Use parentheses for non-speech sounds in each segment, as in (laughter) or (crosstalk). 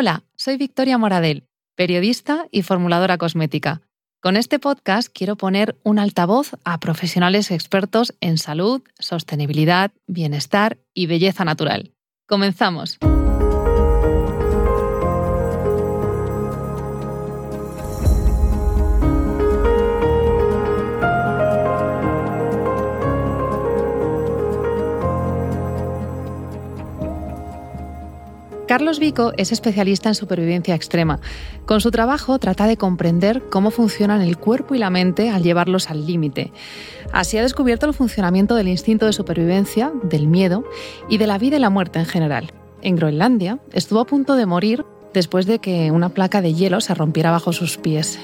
Hola, soy Victoria Moradel, periodista y formuladora cosmética. Con este podcast quiero poner un altavoz a profesionales expertos en salud, sostenibilidad, bienestar y belleza natural. Comenzamos. Carlos Vico es especialista en supervivencia extrema. Con su trabajo trata de comprender cómo funcionan el cuerpo y la mente al llevarlos al límite. Así ha descubierto el funcionamiento del instinto de supervivencia, del miedo y de la vida y la muerte en general. En Groenlandia estuvo a punto de morir después de que una placa de hielo se rompiera bajo sus pies.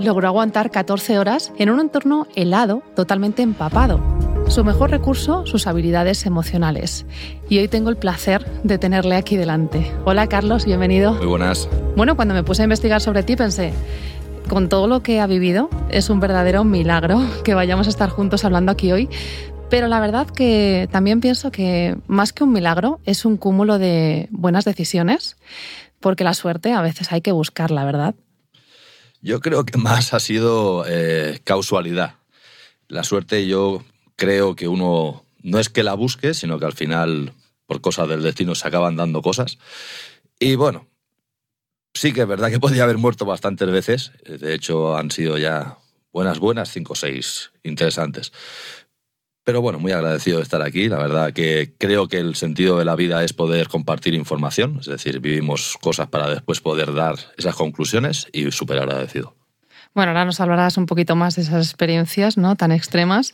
Logró aguantar 14 horas en un entorno helado, totalmente empapado su mejor recurso, sus habilidades emocionales. Y hoy tengo el placer de tenerle aquí delante. Hola Carlos, bienvenido. Muy buenas. Bueno, cuando me puse a investigar sobre ti pensé, con todo lo que ha vivido, es un verdadero milagro que vayamos a estar juntos hablando aquí hoy. Pero la verdad que también pienso que más que un milagro es un cúmulo de buenas decisiones, porque la suerte a veces hay que buscarla, ¿verdad? Yo creo que más ha sido eh, causalidad. La suerte yo creo que uno no es que la busque, sino que al final, por cosas del destino, se acaban dando cosas. Y bueno, sí que es verdad que (laughs) podía haber muerto bastantes veces. De hecho, han sido ya buenas, buenas, cinco o seis interesantes. Pero bueno, muy agradecido de estar aquí. La verdad que creo que el sentido de la vida es poder compartir información. Es decir, vivimos cosas para después poder dar esas conclusiones y súper agradecido. Bueno, ahora nos hablarás un poquito más de esas experiencias ¿no? tan extremas,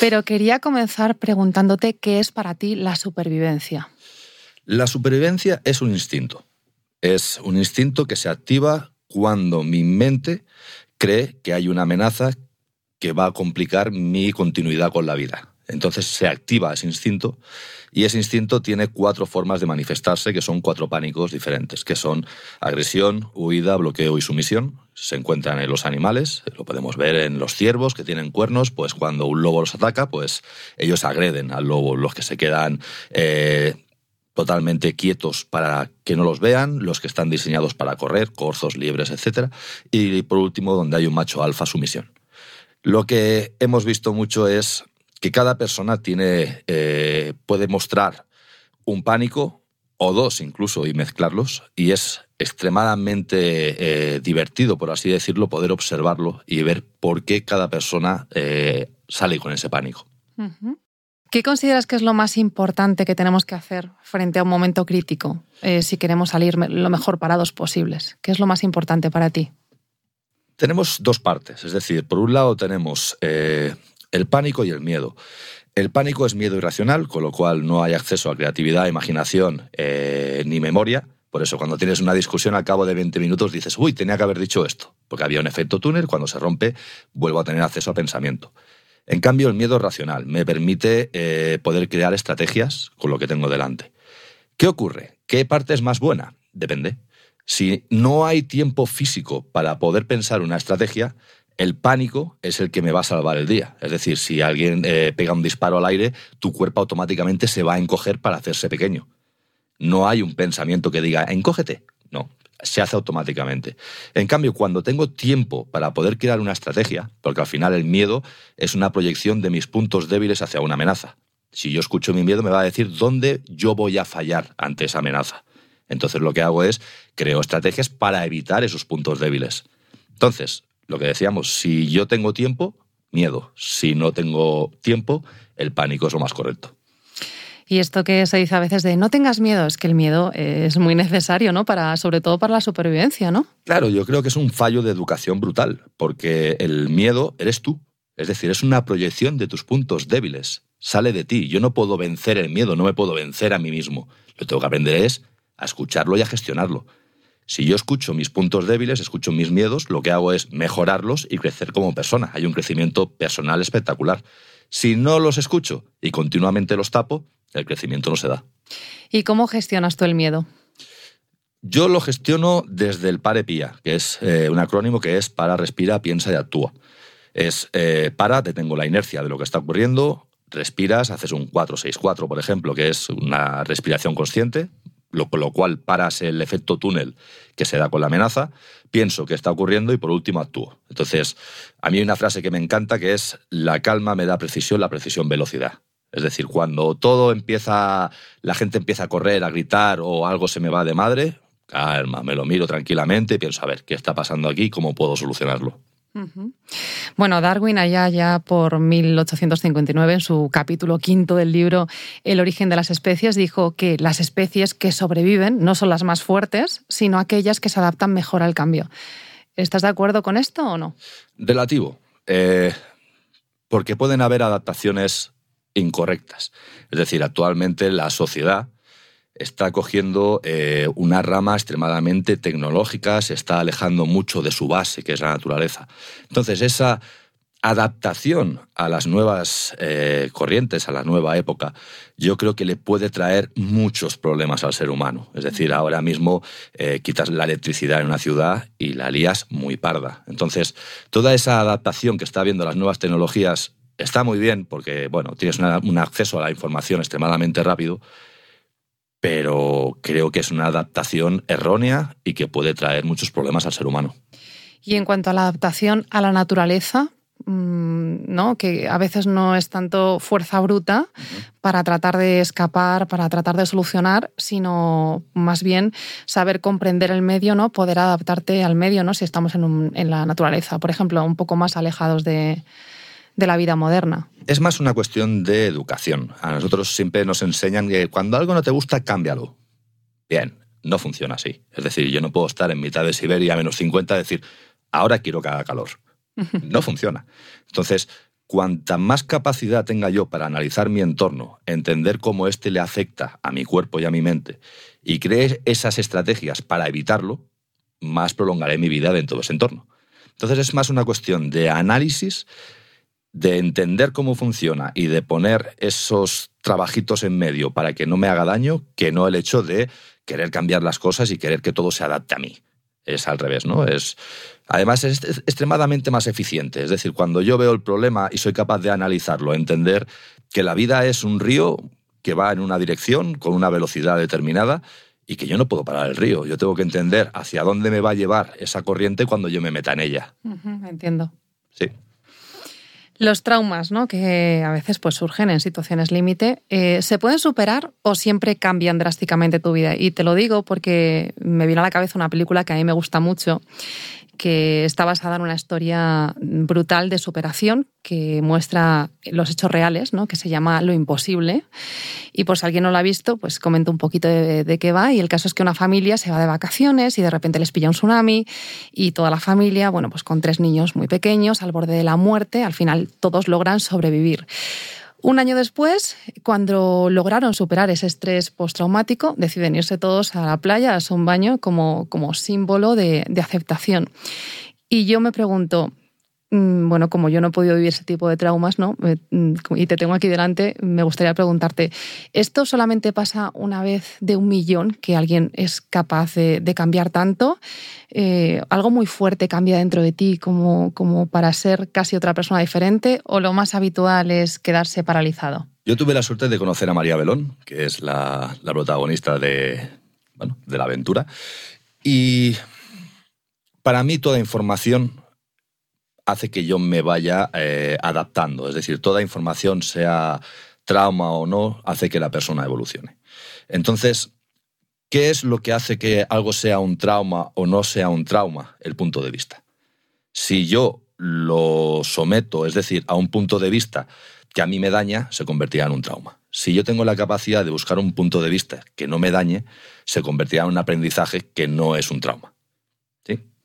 pero quería comenzar preguntándote qué es para ti la supervivencia. La supervivencia es un instinto. Es un instinto que se activa cuando mi mente cree que hay una amenaza que va a complicar mi continuidad con la vida. Entonces se activa ese instinto y ese instinto tiene cuatro formas de manifestarse, que son cuatro pánicos diferentes, que son agresión, huida, bloqueo y sumisión. Se encuentran en los animales, lo podemos ver en los ciervos que tienen cuernos, pues cuando un lobo los ataca, pues ellos agreden al lobo, los que se quedan eh, totalmente quietos para que no los vean, los que están diseñados para correr, corzos, liebres, etc. Y por último, donde hay un macho alfa, sumisión. Lo que hemos visto mucho es que cada persona tiene, eh, puede mostrar un pánico o dos incluso y mezclarlos y es extremadamente eh, divertido, por así decirlo, poder observarlo y ver por qué cada persona eh, sale con ese pánico. ¿Qué consideras que es lo más importante que tenemos que hacer frente a un momento crítico si queremos salir lo mejor parados posibles? ¿Qué es lo más importante para ti? Tenemos dos partes, es decir, por un lado tenemos el pánico y el miedo. El pánico es miedo irracional, con lo cual no hay acceso a creatividad, imaginación eh, ni memoria. Por eso cuando tienes una discusión al cabo de 20 minutos dices, uy, tenía que haber dicho esto, porque había un efecto túnel, cuando se rompe vuelvo a tener acceso a pensamiento. En cambio, el miedo racional me permite eh, poder crear estrategias con lo que tengo delante. ¿Qué ocurre? ¿Qué parte es más buena? Depende. Si no hay tiempo físico para poder pensar una estrategia, el pánico es el que me va a salvar el día. Es decir, si alguien eh, pega un disparo al aire, tu cuerpo automáticamente se va a encoger para hacerse pequeño. No hay un pensamiento que diga, encógete. No, se hace automáticamente. En cambio, cuando tengo tiempo para poder crear una estrategia, porque al final el miedo es una proyección de mis puntos débiles hacia una amenaza. Si yo escucho mi miedo, me va a decir dónde yo voy a fallar ante esa amenaza. Entonces lo que hago es creo estrategias para evitar esos puntos débiles. Entonces, lo que decíamos, si yo tengo tiempo, miedo. Si no tengo tiempo, el pánico es lo más correcto. Y esto que se dice a veces de no tengas miedo, es que el miedo es muy necesario, ¿no? Para, sobre todo para la supervivencia, ¿no? Claro, yo creo que es un fallo de educación brutal, porque el miedo eres tú. Es decir, es una proyección de tus puntos débiles. Sale de ti. Yo no puedo vencer el miedo, no me puedo vencer a mí mismo. Lo que tengo que aprender es a escucharlo y a gestionarlo. Si yo escucho mis puntos débiles, escucho mis miedos, lo que hago es mejorarlos y crecer como persona. Hay un crecimiento personal espectacular. Si no los escucho y continuamente los tapo, el crecimiento no se da. ¿Y cómo gestionas tú el miedo? Yo lo gestiono desde el PARE-PIA, que es eh, un acrónimo que es para, respira, piensa y actúa. Es eh, para, detengo la inercia de lo que está ocurriendo, respiras, haces un 4-6-4, por ejemplo, que es una respiración consciente, lo, lo cual paras el efecto túnel que se da con la amenaza, pienso que está ocurriendo y por último actúo. Entonces, a mí hay una frase que me encanta que es, la calma me da precisión, la precisión velocidad. Es decir, cuando todo empieza, la gente empieza a correr, a gritar o algo se me va de madre, calma, me lo miro tranquilamente y pienso, a ver, ¿qué está pasando aquí? ¿Cómo puedo solucionarlo? Bueno, Darwin allá ya por 1859, en su capítulo quinto del libro El origen de las especies, dijo que las especies que sobreviven no son las más fuertes, sino aquellas que se adaptan mejor al cambio. ¿Estás de acuerdo con esto o no? Relativo. Eh, porque pueden haber adaptaciones incorrectas. Es decir, actualmente la sociedad está cogiendo eh, una rama extremadamente tecnológica, se está alejando mucho de su base, que es la naturaleza. Entonces, esa adaptación a las nuevas eh, corrientes, a la nueva época, yo creo que le puede traer muchos problemas al ser humano. Es decir, ahora mismo eh, quitas la electricidad en una ciudad y la lías muy parda. Entonces, toda esa adaptación que está viendo las nuevas tecnologías está muy bien porque, bueno, tienes un acceso a la información extremadamente rápido, pero creo que es una adaptación errónea y que puede traer muchos problemas al ser humano. Y en cuanto a la adaptación a la naturaleza, mm, ¿no? que a veces no es tanto fuerza bruta para tratar de escapar, para tratar de solucionar, sino más bien saber comprender el medio, ¿no? poder adaptarte al medio, ¿no? si estamos en, en la naturaleza, por ejemplo, un poco más alejados de, de la vida moderna. Es más una cuestión de educación. A nosotros siempre nos enseñan que cuando algo no te gusta, cámbialo. Bien, no funciona así. Es decir, yo no puedo estar en mitad de Siberia a menos 50 y decir, ahora quiero que haga calor. (laughs) No funciona. Entonces, cuanta más capacidad tenga yo para analizar mi entorno, entender cómo éste le afecta a mi cuerpo y a mi mente, y creer esas estrategias para evitarlo, más prolongaré mi vida dentro de ese entorno. Entonces es más una cuestión de análisis de entender cómo funciona y de poner esos trabajitos en medio para que no me haga daño, que no el hecho de querer cambiar las cosas y querer que todo se adapte a mí. Es al revés, ¿no? Es, además, es extremadamente más eficiente. Es decir, cuando yo veo el problema y soy capaz de analizarlo, entender que la vida es un río que va en una dirección con una velocidad determinada y que yo no puedo parar el río. Yo tengo que entender hacia dónde me va a llevar esa corriente cuando yo me meta en ella. entiendo. Sí. Los traumas, ¿no? que a veces pues, surgen en situaciones límite, eh, ¿se pueden superar o siempre cambian drásticamente tu vida? Y te lo digo porque me vino a la cabeza una película que a mí me gusta mucho que está basada en una historia brutal de superación que muestra los hechos reales, ¿no? que se llama Lo Imposible. Y por si alguien no lo ha visto, pues comento un poquito de, qué va. Y el caso es que una familia se va de vacaciones y de repente les pilla un tsunami y toda la familia, bueno, pues con tres niños muy pequeños, al borde de la muerte, al final todos logran sobrevivir. Un año después, cuando lograron superar ese estrés postraumático, deciden irse todos a la playa, a un baño, como, como símbolo de, de aceptación. Y yo me pregunto, bueno, como yo no he podido vivir ese tipo de traumas, ¿no? Mm, y te tengo aquí delante, me gustaría preguntarte, ¿esto solamente pasa una vez de un millón que alguien es capaz de, cambiar tanto? Eh, ¿Algo muy fuerte cambia dentro de ti como, como para ser casi otra persona diferente? ¿O lo más habitual es quedarse paralizado? Yo tuve la suerte de conocer a María Belón, que es la, la protagonista de, bueno, de la aventura. Y para mí toda información hace que yo me vaya eh, adaptando. Es decir, toda información, sea trauma o no, hace que la persona evolucione. Entonces, ¿qué es lo que hace que algo sea un trauma o no sea un trauma? El punto de vista. Si yo lo someto, es decir, a un punto de vista que a mí me daña, se convertirá en un trauma. Si yo tengo la capacidad de buscar un punto de vista que no me dañe, se convertirá en un aprendizaje que no es un trauma.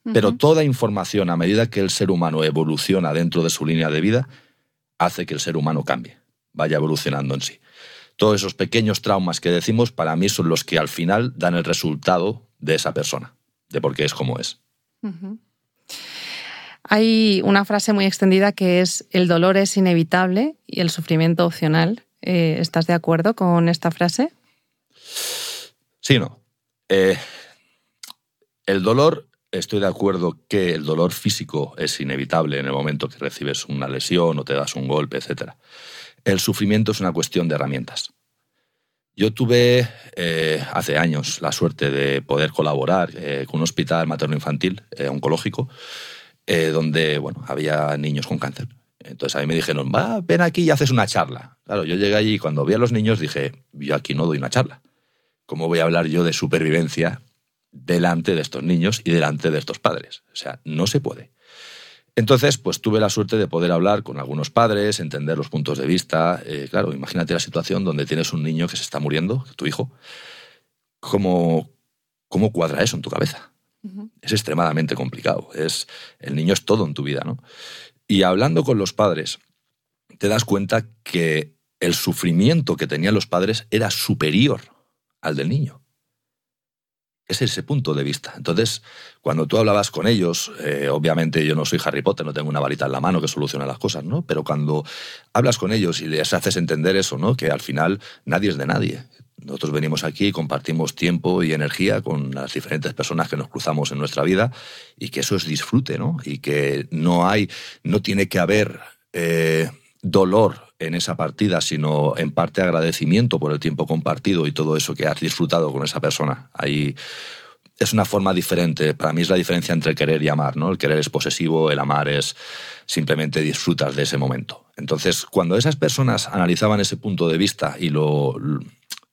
Pero toda información, a medida que el ser humano evoluciona dentro de su línea de vida, hace que el ser humano cambie, vaya evolucionando en sí. Todos esos pequeños traumas que decimos, para mí son los que al final dan el resultado de esa persona, de por qué es como es. Hay una frase muy extendida que es el dolor es inevitable y el sufrimiento opcional. Eh, ¿Estás de acuerdo con esta frase? Sí, no. Eh, el dolor estoy de acuerdo que el dolor físico es inevitable en el momento que recibes una lesión o te das un golpe, etc. el sufrimiento es una cuestión de herramientas. Yo tuve eh, hace años la suerte de poder colaborar eh, con un hospital materno-infantil eh, oncológico, donde bueno, había niños con cáncer. Entonces a mí me dijeron, va, ven aquí y haces una charla. Claro, yo llegué allí y cuando vi a los niños dije, yo aquí no doy una charla. ¿Cómo voy a hablar yo de supervivencia delante de estos niños y delante de estos padres? O sea, no se puede. Entonces, pues tuve la suerte de poder hablar con algunos padres, entender los puntos de vista. Eh, claro, imagínate la situación donde tienes un niño que se está muriendo, tu hijo. ¿Cómo, cómo cuadra eso en tu cabeza? Es extremadamente complicado. Es, el niño es todo en tu vida, ¿no? Y hablando con los padres, te das cuenta que el sufrimiento que tenían los padres era superior al del niño es ese punto de vista. Entonces, cuando tú hablabas con ellos, eh, obviamente yo no soy Harry Potter, no tengo una varita en la mano que solucione las cosas, ¿no? Pero cuando hablas con ellos y les haces entender eso, ¿no? Que al final nadie es de nadie. Nosotros venimos aquí y compartimos tiempo y energía con las diferentes personas que nos cruzamos en nuestra vida y que eso es disfrute, ¿no? Y que no hay, no tiene que haber eh, dolor en esa partida, sino en parte agradecimiento por el tiempo compartido y todo eso que has disfrutado con esa persona. Ahí es una forma diferente. Para mí es la diferencia entre querer y amar, ¿no? El querer es posesivo, el amar es simplemente disfrutas de ese momento. Entonces, cuando esas personas analizaban ese punto de vista y lo,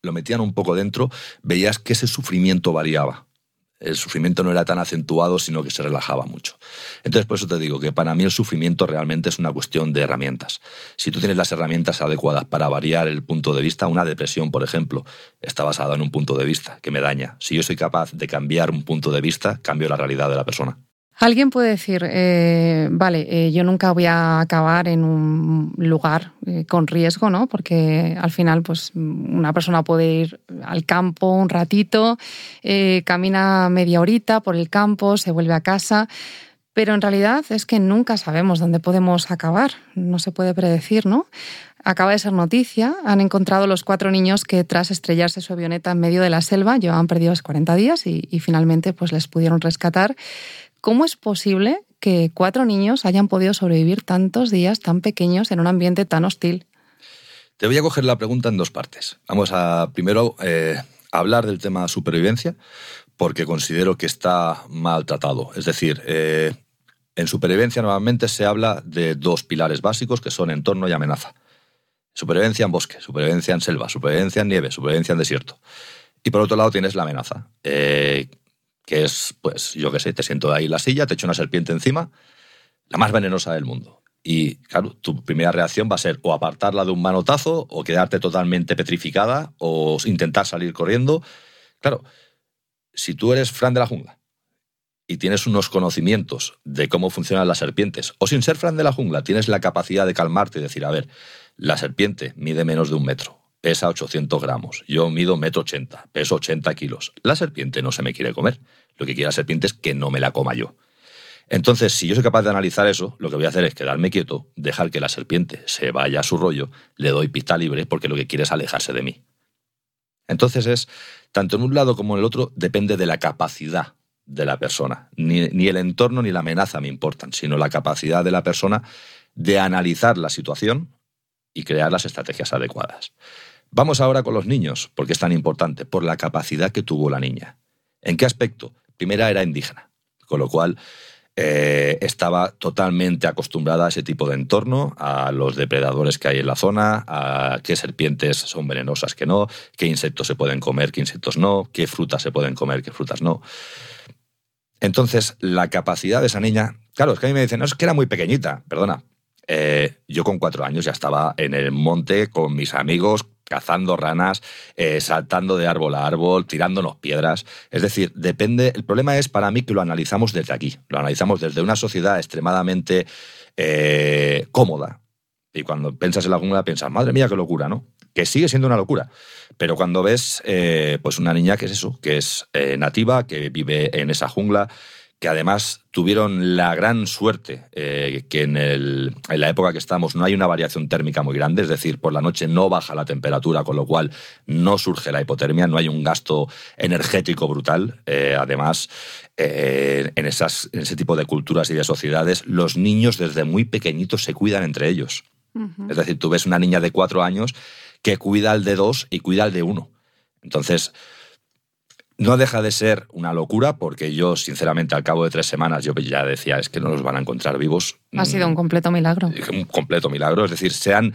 lo metían un poco dentro, veías que ese sufrimiento variaba el sufrimiento no era tan acentuado, sino que se relajaba mucho. Entonces, por eso te digo que para mí el sufrimiento realmente es una cuestión de herramientas. Si tú tienes las herramientas adecuadas para variar el punto de vista, una depresión, por ejemplo, está basada en un punto de vista que me daña. Si yo soy capaz de cambiar un punto de vista, cambio la realidad de la persona. Alguien puede decir, eh, vale, eh, yo nunca voy a acabar en un lugar eh, con riesgo, ¿no? Porque al final, pues, una persona puede ir al campo un ratito, camina media horita por el campo, se vuelve a casa, pero en realidad es que nunca sabemos dónde podemos acabar, no se puede predecir, ¿no? Acaba de ser noticia, han encontrado los cuatro niños que tras estrellarse su avioneta en medio de la selva llevaban perdidos 40 días y, y finalmente pues les pudieron rescatar. ¿Cómo es posible que cuatro niños hayan podido sobrevivir tantos días tan pequeños en un ambiente tan hostil? Te voy a coger la pregunta en dos partes. Vamos a primero eh, hablar del tema supervivencia, porque considero que está maltratado. Es decir, eh, en supervivencia normalmente se habla de dos pilares básicos que son entorno y amenaza. Supervivencia en bosque, supervivencia en selva, supervivencia en nieve, supervivencia en desierto. Y por otro lado tienes la amenaza, eh, que es, pues, yo qué sé, te siento ahí en la silla, te echo una serpiente encima, la más venenosa del mundo. Y claro, tu primera reacción va a ser o apartarla de un manotazo, o quedarte totalmente petrificada, o intentar salir corriendo. Claro, si tú eres Fran de la jungla y tienes unos conocimientos de cómo funcionan las serpientes, o sin ser Fran de la jungla, tienes la capacidad de calmarte y decir, a ver, la serpiente mide menos de un metro pesa 800 gramos. Yo mido metro ochenta, peso 80 kilos. La serpiente no se me quiere comer. Lo que quiere la serpiente es que no me la coma yo. Entonces, si yo soy capaz de analizar eso, lo que voy a hacer es quedarme quieto, dejar que la serpiente se vaya a su rollo, le doy pista libre porque lo que quiere es alejarse de mí. Entonces es, tanto en un lado como en el otro, depende de la capacidad de la persona. Ni el entorno ni la amenaza me importan, sino la capacidad de la persona de analizar la situación y crear las estrategias adecuadas. Vamos ahora con los niños, porque es tan importante, por la capacidad que tuvo la niña. ¿En qué aspecto? Primera era indígena, con lo cual eh, estaba totalmente acostumbrada a ese tipo de entorno, a los depredadores que hay en la zona, a qué serpientes son venenosas, que no, qué insectos se pueden comer, qué insectos no, qué frutas se pueden comer, qué frutas no. Entonces, la capacidad de esa niña, claro, es que a mí me dicen, no, es que era muy pequeñita, perdona. Eh, yo con cuatro años ya estaba en el monte con mis amigos, cazando ranas, eh, saltando de árbol a árbol, tirándonos piedras. Es decir, depende. El problema es para mí que lo analizamos desde aquí. Lo analizamos desde una sociedad extremadamente eh, cómoda. Y cuando piensas en la jungla, piensas, madre mía, qué locura, ¿no? Que sigue siendo una locura. Pero cuando ves, eh, pues una niña que es eso, que es nativa, que vive en esa jungla, que además tuvieron la gran suerte eh, que en, el, en, la época que estamos no hay una variación térmica muy grande, es decir, por la noche no baja la temperatura, con lo cual no surge la hipotermia, no hay un gasto energético brutal. Eh, además, eh, en, esas, en ese tipo de culturas y de sociedades, los niños desde muy pequeñitos se cuidan entre ellos. Es decir, tú ves una niña de cuatro años que cuida al de dos y cuida al de uno. Entonces, no deja de ser una locura porque yo, sinceramente, al cabo de tres semanas, yo ya decía, es que no los van a encontrar vivos. Ha sido un completo milagro. Un completo milagro. Es decir, se han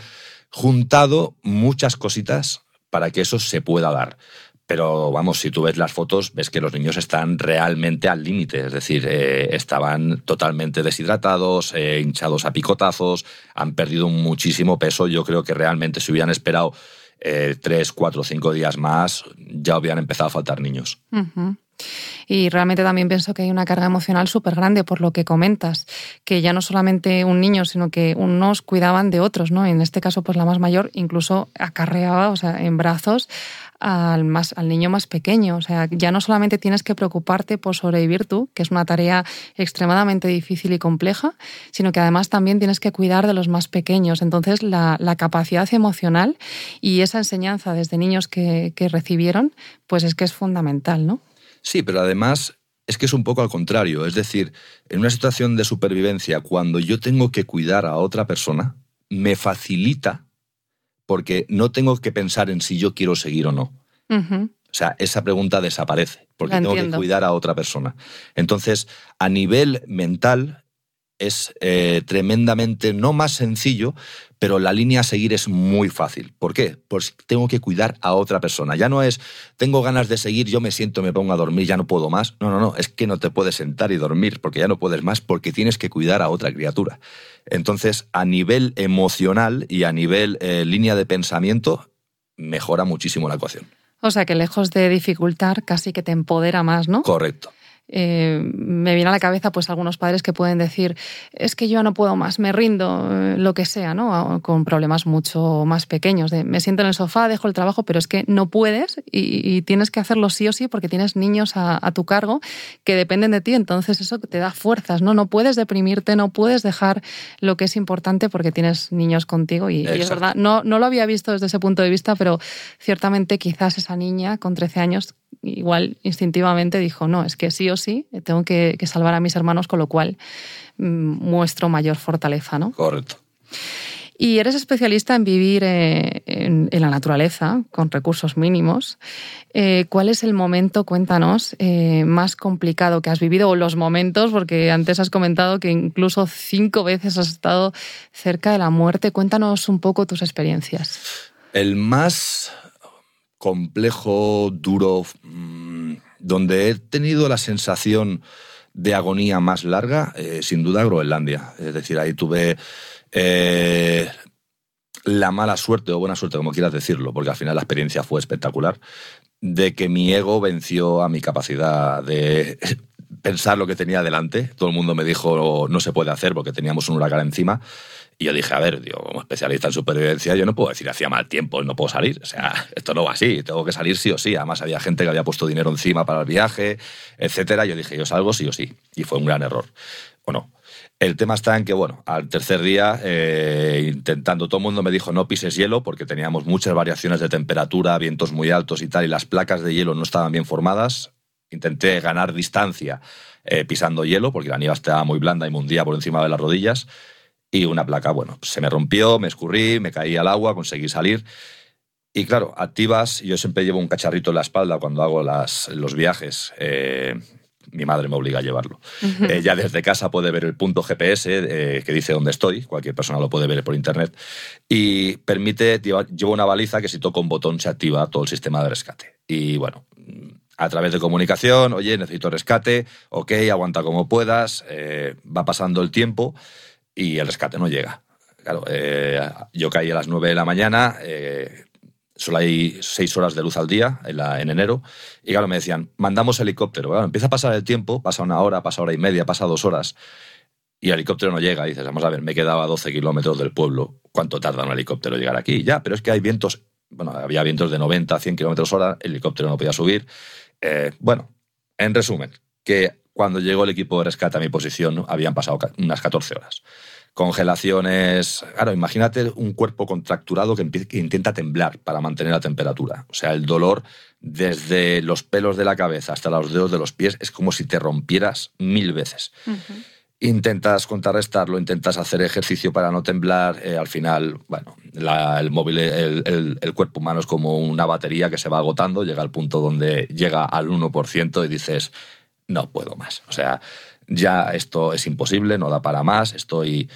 juntado muchas cositas para que eso se pueda dar. Pero vamos, si tú ves las fotos, ves que los niños están realmente al límite, es decir, eh, estaban totalmente deshidratados, eh, hinchados a picotazos, han perdido muchísimo peso. Yo creo que realmente si hubieran esperado eh, tres, cuatro, cinco días más, ya hubieran empezado a faltar niños. Y realmente también pienso que hay una carga emocional súper grande por lo que comentas, que ya no solamente un niño, sino que unos cuidaban de otros, ¿no? En este caso, pues la más mayor incluso acarreaba, o sea, en brazos al, más, al niño más pequeño. O sea, ya no solamente tienes que preocuparte por sobrevivir tú, que es una tarea extremadamente difícil y compleja, sino que además también tienes que cuidar de los más pequeños. Entonces, la, capacidad emocional y esa enseñanza desde niños que, que recibieron, pues es que es fundamental, ¿no? Sí, pero además es que es un poco al contrario. Es decir, en una situación de supervivencia, cuando yo tengo que cuidar a otra persona, me facilita porque no tengo que pensar en si yo quiero seguir o no. O sea, esa pregunta desaparece porque tengo que cuidar a otra persona. Entonces, a nivel mental, es eh, tremendamente, no más sencillo, pero la línea a seguir es muy fácil. ¿Por qué? Pues tengo que cuidar a otra persona. Ya no es, tengo ganas de seguir, yo me siento, me pongo a dormir, ya no puedo más. No, no, no, es que no te puedes sentar y dormir porque ya no puedes más porque tienes que cuidar a otra criatura. Entonces, a nivel emocional y a nivel eh, línea de pensamiento, mejora muchísimo la ecuación. O sea que lejos de dificultar, casi que te empodera más, ¿no? Correcto. Eh, me viene a la cabeza pues algunos padres que pueden decir es que yo no puedo más, me rindo, eh, lo que sea, ¿no? Con problemas mucho más pequeños, de me siento en el sofá, dejo el trabajo, pero es que no puedes y, tienes que hacerlo sí o sí porque tienes niños a, tu cargo que dependen de ti, entonces eso te da fuerzas, ¿no? No puedes deprimirte, no puedes dejar lo que es importante porque tienes niños contigo y, y es verdad, no, no lo había visto desde ese punto de vista, pero ciertamente quizás esa niña con 13 años igual instintivamente dijo, no, es que sí o sí, tengo que, salvar a mis hermanos, con lo cual mm, muestro mayor fortaleza, ¿no? Correcto. Y eres especialista en vivir eh, en, la naturaleza, con recursos mínimos. Eh, ¿Cuál es el momento, cuéntanos, eh, más complicado que has vivido o los momentos? Porque antes has comentado que incluso cinco veces has estado cerca de la muerte. Cuéntanos un poco tus experiencias. El más complejo, duro, mm, donde he tenido la sensación de agonía más larga, eh, sin duda Groenlandia. Es decir, ahí tuve eh, la mala suerte o buena suerte, como quieras decirlo, porque al final la experiencia fue espectacular, de que mi ego venció a mi capacidad de (laughs) pensar lo que tenía delante. Todo el mundo me dijo no se puede hacer porque teníamos un huracán encima. Y yo dije, a ver, digo, como especialista en supervivencia, yo no puedo decir hacía mal tiempo, no puedo salir. O sea, (laughs) esto no va así, tengo que salir sí o sí. Además, había gente que había puesto dinero encima para el viaje, etcétera. Yo dije, yo salgo sí o sí. Y fue un gran error. ¿O no? El tema está en que, bueno, al tercer día, eh, intentando, todo el mundo me dijo no pises hielo porque teníamos muchas variaciones de temperatura, vientos muy altos y tal, y las placas de hielo no estaban bien formadas. Intenté ganar distancia eh, pisando hielo porque la nieve estaba muy blanda y me hundía por encima de las rodillas y una placa, bueno, se me rompió, me escurrí, me caí al agua, conseguí salir. Y claro, activas, yo siempre llevo un cacharrito en la espalda cuando hago las, los viajes. Eh, mi madre me obliga a llevarlo. Eh, ya desde casa puede ver el punto GPS eh, que dice dónde estoy, cualquier persona lo puede ver por internet, y permite, llevo una baliza que si toco un botón se activa todo el sistema de rescate. Y bueno, a través de comunicación, oye, necesito rescate, ok, aguanta como puedas, va pasando el tiempo y el rescate no llega. Claro, eh, yo caí a las 9 de la mañana, eh, solo hay 6 horas de luz al día en, enero, y claro, me decían, mandamos helicóptero. empieza a pasar el tiempo, pasa una hora, pasa hora y media, pasa dos horas, y el helicóptero no llega. Dices, vamos a ver, me quedaba 12 kilómetros del pueblo, ¿cuánto tarda un helicóptero llegar aquí? Ya, pero es que hay vientos, bueno, había vientos de 90, 100 kilómetros hora, el helicóptero no podía subir. Eh, bueno, en resumen, que cuando llegó el equipo de rescate a mi posición, habían pasado unas 14 horas. Congelaciones. Claro, imagínate un cuerpo contracturado que, intenta temblar para mantener la temperatura. O sea, el dolor desde los pelos de la cabeza hasta los dedos de los pies es como si te rompieras mil veces. intentas contrarrestarlo, intentas hacer ejercicio para no temblar, eh, al final, bueno, el móvil, el, el, cuerpo humano es como una batería que se va agotando, llega al punto donde llega al 1% y dices, no puedo más. O sea, ya esto es imposible, no da para más, estoy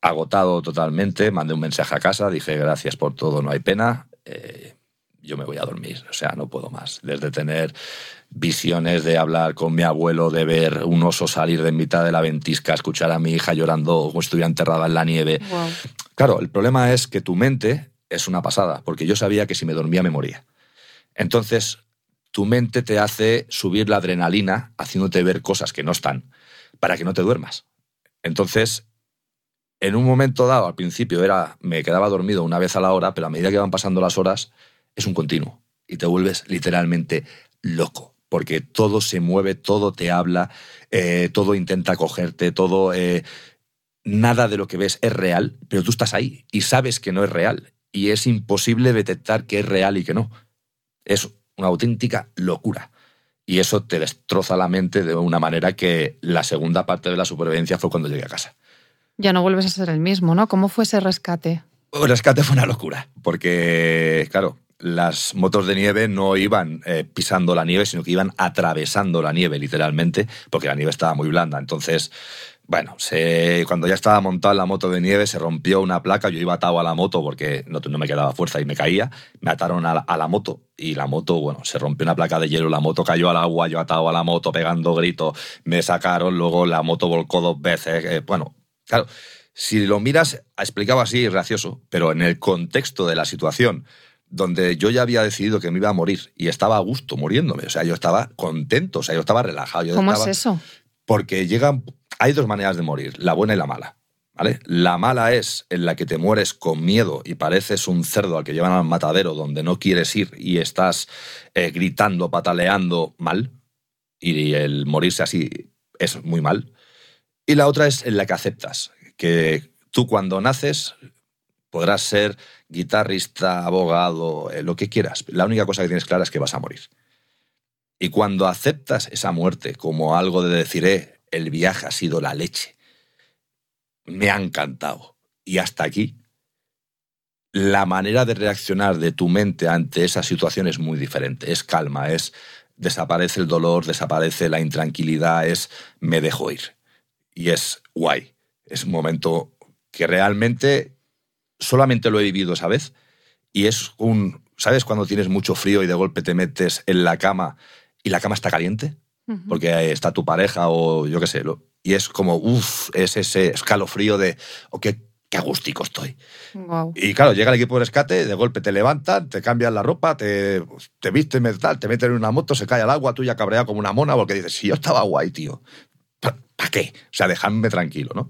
agotado totalmente, mandé un mensaje a casa, dije gracias por todo, no hay pena, eh, yo me voy a dormir, o sea, no puedo más. Desde tener visiones de hablar con mi abuelo, de ver un oso salir de mitad de la ventisca, escuchar a mi hija llorando como si estuviera enterrada en la nieve. Claro, el problema es que tu mente es una pasada, porque yo sabía que si me dormía me moría. Entonces, tu mente te hace subir la adrenalina haciéndote ver cosas que no están para que no te duermas. Entonces, en un momento dado, al principio era, me quedaba dormido una vez a la hora, pero a medida que van pasando las horas, es un continuo. Y te vuelves literalmente loco, porque todo se mueve, todo te habla, eh, todo intenta cogerte, todo... Eh, nada de lo que ves es real, pero tú estás ahí y sabes que no es real. Y es imposible detectar que es real y que no. Es una auténtica locura. Y eso te destroza la mente de una manera que la segunda parte de la supervivencia fue cuando llegué a casa. Ya no vuelves a ser el mismo, ¿no? ¿Cómo fue ese rescate? El rescate fue una locura, porque, claro, las motos de nieve no iban eh, pisando la nieve, sino que iban atravesando la nieve, literalmente, porque la nieve estaba muy blanda. Entonces, bueno, se, cuando ya estaba montada la moto de nieve, se rompió una placa. Yo iba atado a la moto porque no, no me quedaba fuerza y me caía. Me ataron a la, moto y la moto, bueno, se rompió una placa de hielo. La moto cayó al agua, yo atado a la moto, pegando gritos. Me sacaron, luego la moto volcó dos veces. Eh, bueno, claro, si lo miras, explicaba así, gracioso, pero en el contexto de la situación, donde yo ya había decidido que me iba a morir y estaba a gusto muriéndome. O sea, yo estaba contento, o sea, yo estaba relajado. ¿Cómo es eso? Porque llegan hay dos maneras de morir, la buena y la mala. ¿Vale? La mala es en la que te mueres con miedo y pareces un cerdo al que llevan al matadero donde no quieres ir y estás eh, gritando, pataleando mal. Y el morirse así es muy mal. Y la otra es en la que aceptas, que tú cuando naces podrás ser guitarrista, abogado, eh, lo que quieras. La única cosa que tienes clara es que vas a morir. Y cuando aceptas esa muerte como algo de decir, eh, el viaje ha sido la leche. Me ha encantado. Y hasta aquí, la manera de reaccionar de tu mente ante esa situación es muy diferente. Es calma, es desaparece el dolor, desaparece la intranquilidad, es me dejo ir. Y es guay. Es un momento que realmente solamente lo he vivido esa vez. Y es un, ¿sabes cuando tienes mucho frío y de golpe te metes en la cama y la cama está caliente? Porque está tu pareja o yo qué sé. y es como, uff, es ese escalofrío de, oh, qué, qué agustico estoy. Y claro, llega el equipo de rescate, de golpe te levantan, te cambian la ropa, te, te visten, tal, te meten en una moto, se cae al agua, tú ya cabreado como una mona porque dices, si yo estaba guay, tío, ¿para qué? O sea, dejadme tranquilo, ¿no?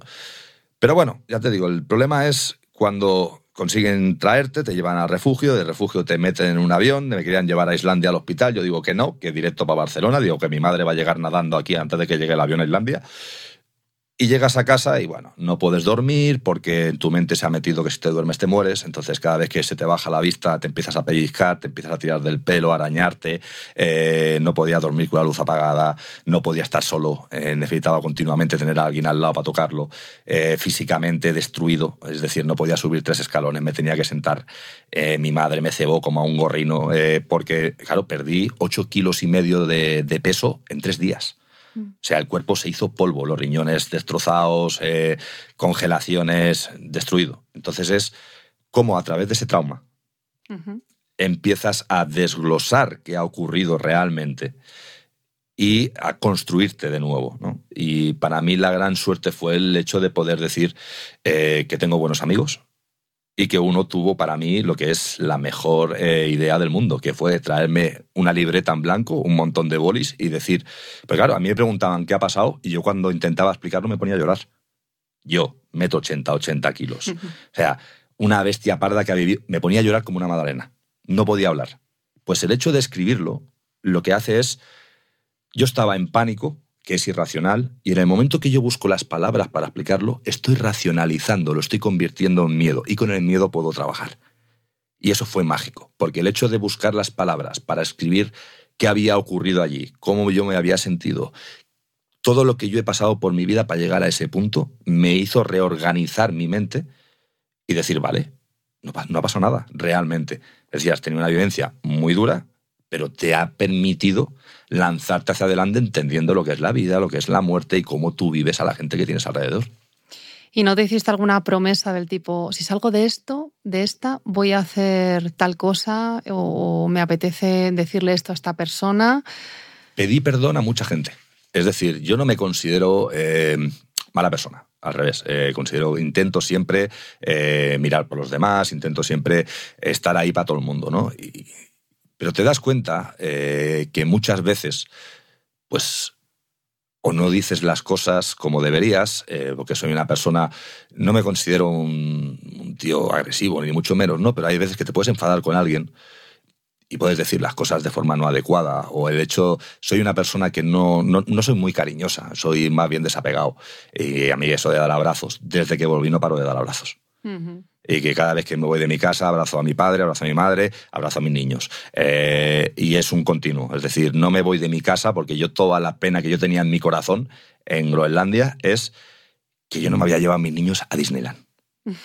Pero bueno, ya te digo, el problema es cuando consiguen traerte, te llevan al refugio, de refugio te meten en un avión, me querían llevar a Islandia al hospital, yo digo que no, que directo para Barcelona, digo que mi madre va a llegar nadando aquí antes de que llegue el avión a Islandia. Y llegas a casa y bueno, no puedes dormir porque en tu mente se ha metido que si te duermes te mueres, entonces cada vez que se te baja la vista te empiezas a pellizcar, te empiezas a tirar del pelo, a arañarte, eh, no podía dormir con la luz apagada, no podía estar solo, eh, necesitaba continuamente tener a alguien al lado para tocarlo, eh, físicamente destruido, es decir, no podía subir tres escalones, me tenía que sentar, mi madre me cebó como a un gorrino porque, claro, perdí ocho kilos y medio de peso en tres días. O sea, el cuerpo se hizo polvo, los riñones destrozados, eh, congelaciones, destruido. Entonces es como a través de ese trauma empiezas a desglosar qué ha ocurrido realmente y a construirte de nuevo. Y para mí la gran suerte fue el hecho de poder decir eh, que tengo buenos amigos, y que uno tuvo para mí lo que es la mejor eh, idea del mundo, que fue traerme una libreta en blanco, un montón de bolis y decir, pues claro, a mí me preguntaban qué ha pasado y yo cuando intentaba explicarlo me ponía a llorar. Yo, meto 80, 80 kilos. O sea, una bestia parda que ha vivido, me ponía a llorar como una madalena. No podía hablar. Pues el hecho de escribirlo lo que hace es, yo estaba en pánico, que es irracional, y en el momento que yo busco las palabras para explicarlo, estoy racionalizando, lo estoy convirtiendo en miedo, y con el miedo puedo trabajar. Y eso fue mágico, porque el hecho de buscar las palabras para escribir qué había ocurrido allí, cómo yo me había sentido, todo lo que yo he pasado por mi vida para llegar a ese punto me hizo reorganizar mi mente y decir, vale, no, no ha pasado nada, realmente. Decías, tenido una vivencia muy dura, pero te ha permitido lanzarte hacia adelante entendiendo lo que es la vida, lo que es la muerte y cómo tú vives a la gente que tienes alrededor. ¿Y no te hiciste alguna promesa del tipo, si salgo de esto, de esta, voy a hacer tal cosa o me apetece decirle esto a esta persona? Pedí perdón a mucha gente. Es decir, yo no me considero eh, mala persona. Al revés, eh, considero, intento siempre eh, mirar por los demás, intento siempre estar ahí para todo el mundo, ¿no? Pero te das cuenta que muchas veces, pues o no dices las cosas como deberías, porque soy una persona, no me considero un, tío agresivo, ni mucho menos, ¿no? Pero hay veces que te puedes enfadar con alguien y puedes decir las cosas de forma no adecuada. O el hecho, soy una persona que no, no, soy muy cariñosa, soy más bien desapegado. Y a mí eso de dar abrazos, desde que volví no paro de dar abrazos. Y que cada vez que me voy de mi casa abrazo a mi padre, abrazo a mi madre, abrazo a mis niños. Eh, y es un continuo. Es decir, no me voy de mi casa porque yo toda la pena que yo tenía en mi corazón en Groenlandia es que yo no me había llevado a mis niños a Disneyland. (laughs)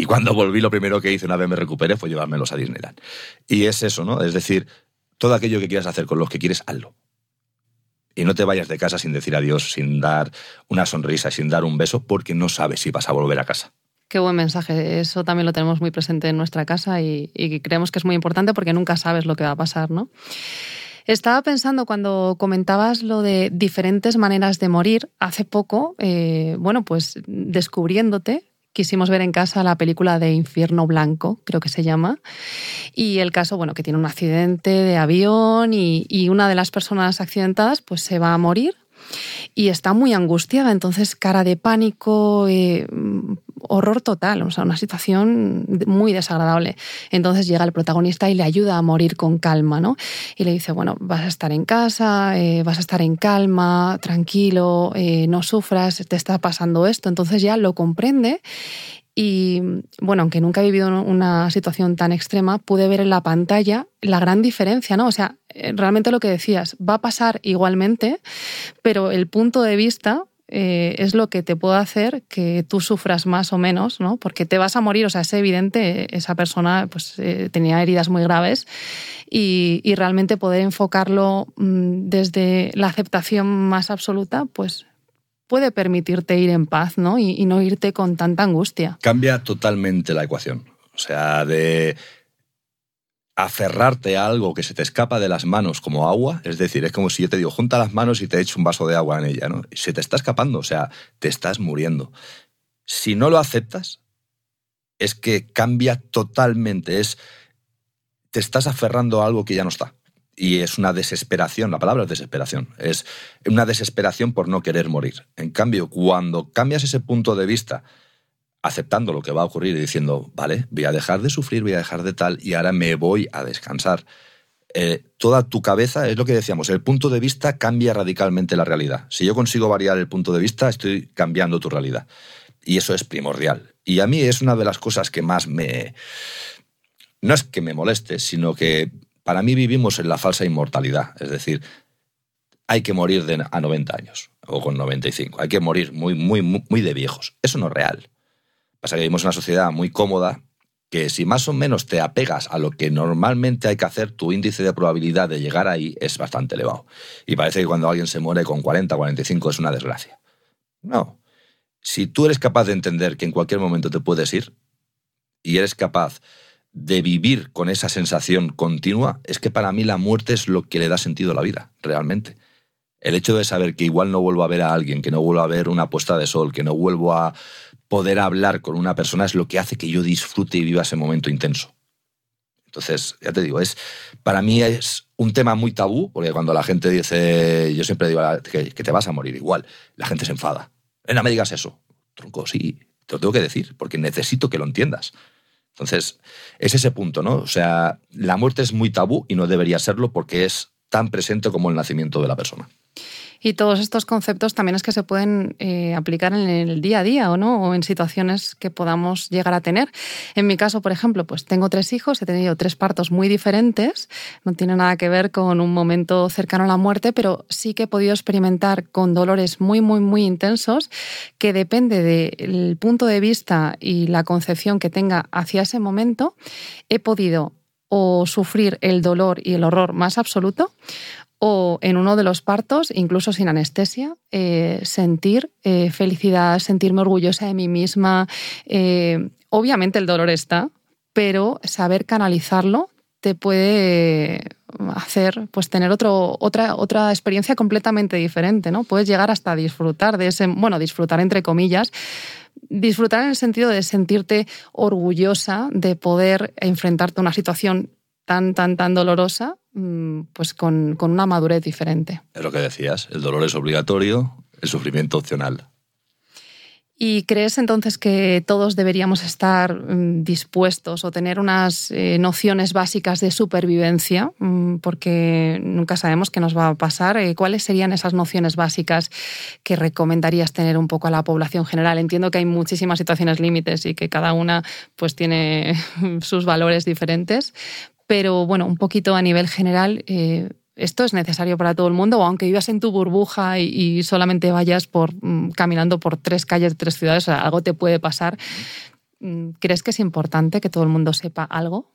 Y cuando volví, lo primero que hice una vez me recuperé fue llevármelos a Disneyland. Y es eso, ¿no? Es decir, todo aquello que quieras hacer con los que quieres, hazlo. Y no te vayas de casa sin decir adiós, sin dar una sonrisa, sin dar un beso, porque no sabes si vas a volver a casa. Qué buen mensaje. Eso también lo tenemos muy presente en nuestra casa y, creemos que es muy importante porque nunca sabes lo que va a pasar, ¿no? Estaba pensando cuando comentabas lo de diferentes maneras de morir hace poco, eh, bueno, pues descubriéndote, quisimos ver en casa la película de Infierno Blanco, creo que se llama, y el caso, bueno, que tiene un accidente de avión y, y una de las personas accidentadas pues se va a morir y está muy angustiada, entonces cara de pánico, eh, horror total, o sea, una situación muy desagradable. Entonces llega el protagonista y le ayuda a morir con calma, ¿no? Y le dice, bueno, vas a estar en casa, eh, vas a estar en calma, tranquilo, eh, no sufras, te está pasando esto. Entonces ya lo comprende y bueno, aunque nunca he vivido una situación tan extrema, pude ver en la pantalla la gran diferencia, ¿no? O sea, eh, realmente lo que decías, va a pasar igualmente, pero el punto de vista eh, es lo que te puede hacer que tú sufras más o menos, ¿no? Porque te vas a morir, o sea, es evidente, esa persona pues, eh, tenía heridas muy graves y, y, realmente poder enfocarlo mm, desde la aceptación más absoluta, pues puede permitirte ir en paz, ¿no? Y, no irte con tanta angustia. Cambia totalmente la ecuación. O sea, de aferrarte a algo que se te escapa de las manos como agua, es decir, es como si yo te digo, junta las manos y te echo un vaso de agua en ella, ¿no? Se te está escapando, o sea, te estás muriendo. Si no lo aceptas, es que cambia totalmente, es te estás aferrando a algo que ya no está y es una desesperación, la palabra es desesperación, es una desesperación por no querer morir. En cambio, cuando cambias ese punto de vista, aceptando lo que va a ocurrir y diciendo, vale, voy a dejar de sufrir, voy a dejar de tal y ahora me voy a descansar, eh, toda tu cabeza, es lo que decíamos, el punto de vista cambia radicalmente la realidad. Si yo consigo variar el punto de vista, estoy cambiando tu realidad. Y eso es primordial. Y a mí es una de las cosas que más me... No es que me moleste, sino que para mí vivimos en la falsa inmortalidad, es decir, hay que morir a 90 años o con 95, hay que morir muy, muy, muy de viejos. Eso no es real. Pasa que vivimos en una sociedad muy cómoda que si más o menos te apegas a lo que normalmente hay que hacer, tu índice de probabilidad de llegar ahí es bastante elevado. Y parece que cuando alguien se muere con 40, 45 es una desgracia. No. Si tú eres capaz de entender que en cualquier momento te puedes ir y eres capaz de vivir con esa sensación continua, es que para mí la muerte es lo que le da sentido a la vida, realmente. El hecho de saber que igual no vuelvo a ver a alguien, que no vuelvo a ver una puesta de sol, que no vuelvo a poder hablar con una persona es lo que hace que yo disfrute y viva ese momento intenso. Entonces, ya te digo, es para mí es un tema muy tabú, porque cuando la gente dice, yo siempre digo que, te vas a morir igual, la gente se enfada. No me digas eso. Tronco, sí, te lo tengo que decir, porque necesito que lo entiendas. Entonces, es ese punto, ¿no? O sea, la muerte es muy tabú y no debería serlo porque es tan presente como el nacimiento de la persona. Y todos estos conceptos también es que se pueden eh, aplicar en el día a día o no, o en situaciones que podamos llegar a tener. En mi caso, por ejemplo, pues tengo tres hijos, he tenido tres partos muy diferentes, no tiene nada que ver con un momento cercano a la muerte, pero sí que he podido experimentar con dolores muy, muy, muy intensos, que depende del punto de vista y la concepción que tenga hacia ese momento, he podido o sufrir el dolor y el horror más absoluto, o en uno de los partos, incluso sin anestesia, eh, sentir eh, felicidad, sentirme orgullosa de mí misma. Eh, obviamente el dolor está, pero saber canalizarlo te puede hacer pues tener otro, otra, otra experiencia completamente diferente, ¿no? Puedes llegar hasta disfrutar de ese, bueno, disfrutar entre comillas, disfrutar en el sentido de sentirte orgullosa de poder enfrentarte a una situación tan, tan, tan dolorosa, mm, pues con, con una madurez diferente. Es lo que decías, el dolor es obligatorio, el sufrimiento opcional. ¿Y crees entonces que todos deberíamos estar mm, dispuestos o tener unas eh, nociones básicas de supervivencia? Mm, porque nunca sabemos qué nos va a pasar. Eh, ¿Cuáles serían esas nociones básicas que recomendarías tener un poco a la población general? Entiendo que hay muchísimas situaciones límites y que cada una pues, tiene (laughs) sus valores diferentes, pero bueno, un poquito a nivel general, eh, esto es necesario para todo el mundo, o aunque vivas en tu burbuja y, solamente vayas por, mm, caminando por tres calles de tres ciudades, algo te puede pasar. Mm, ¿Crees que es importante que todo el mundo sepa algo?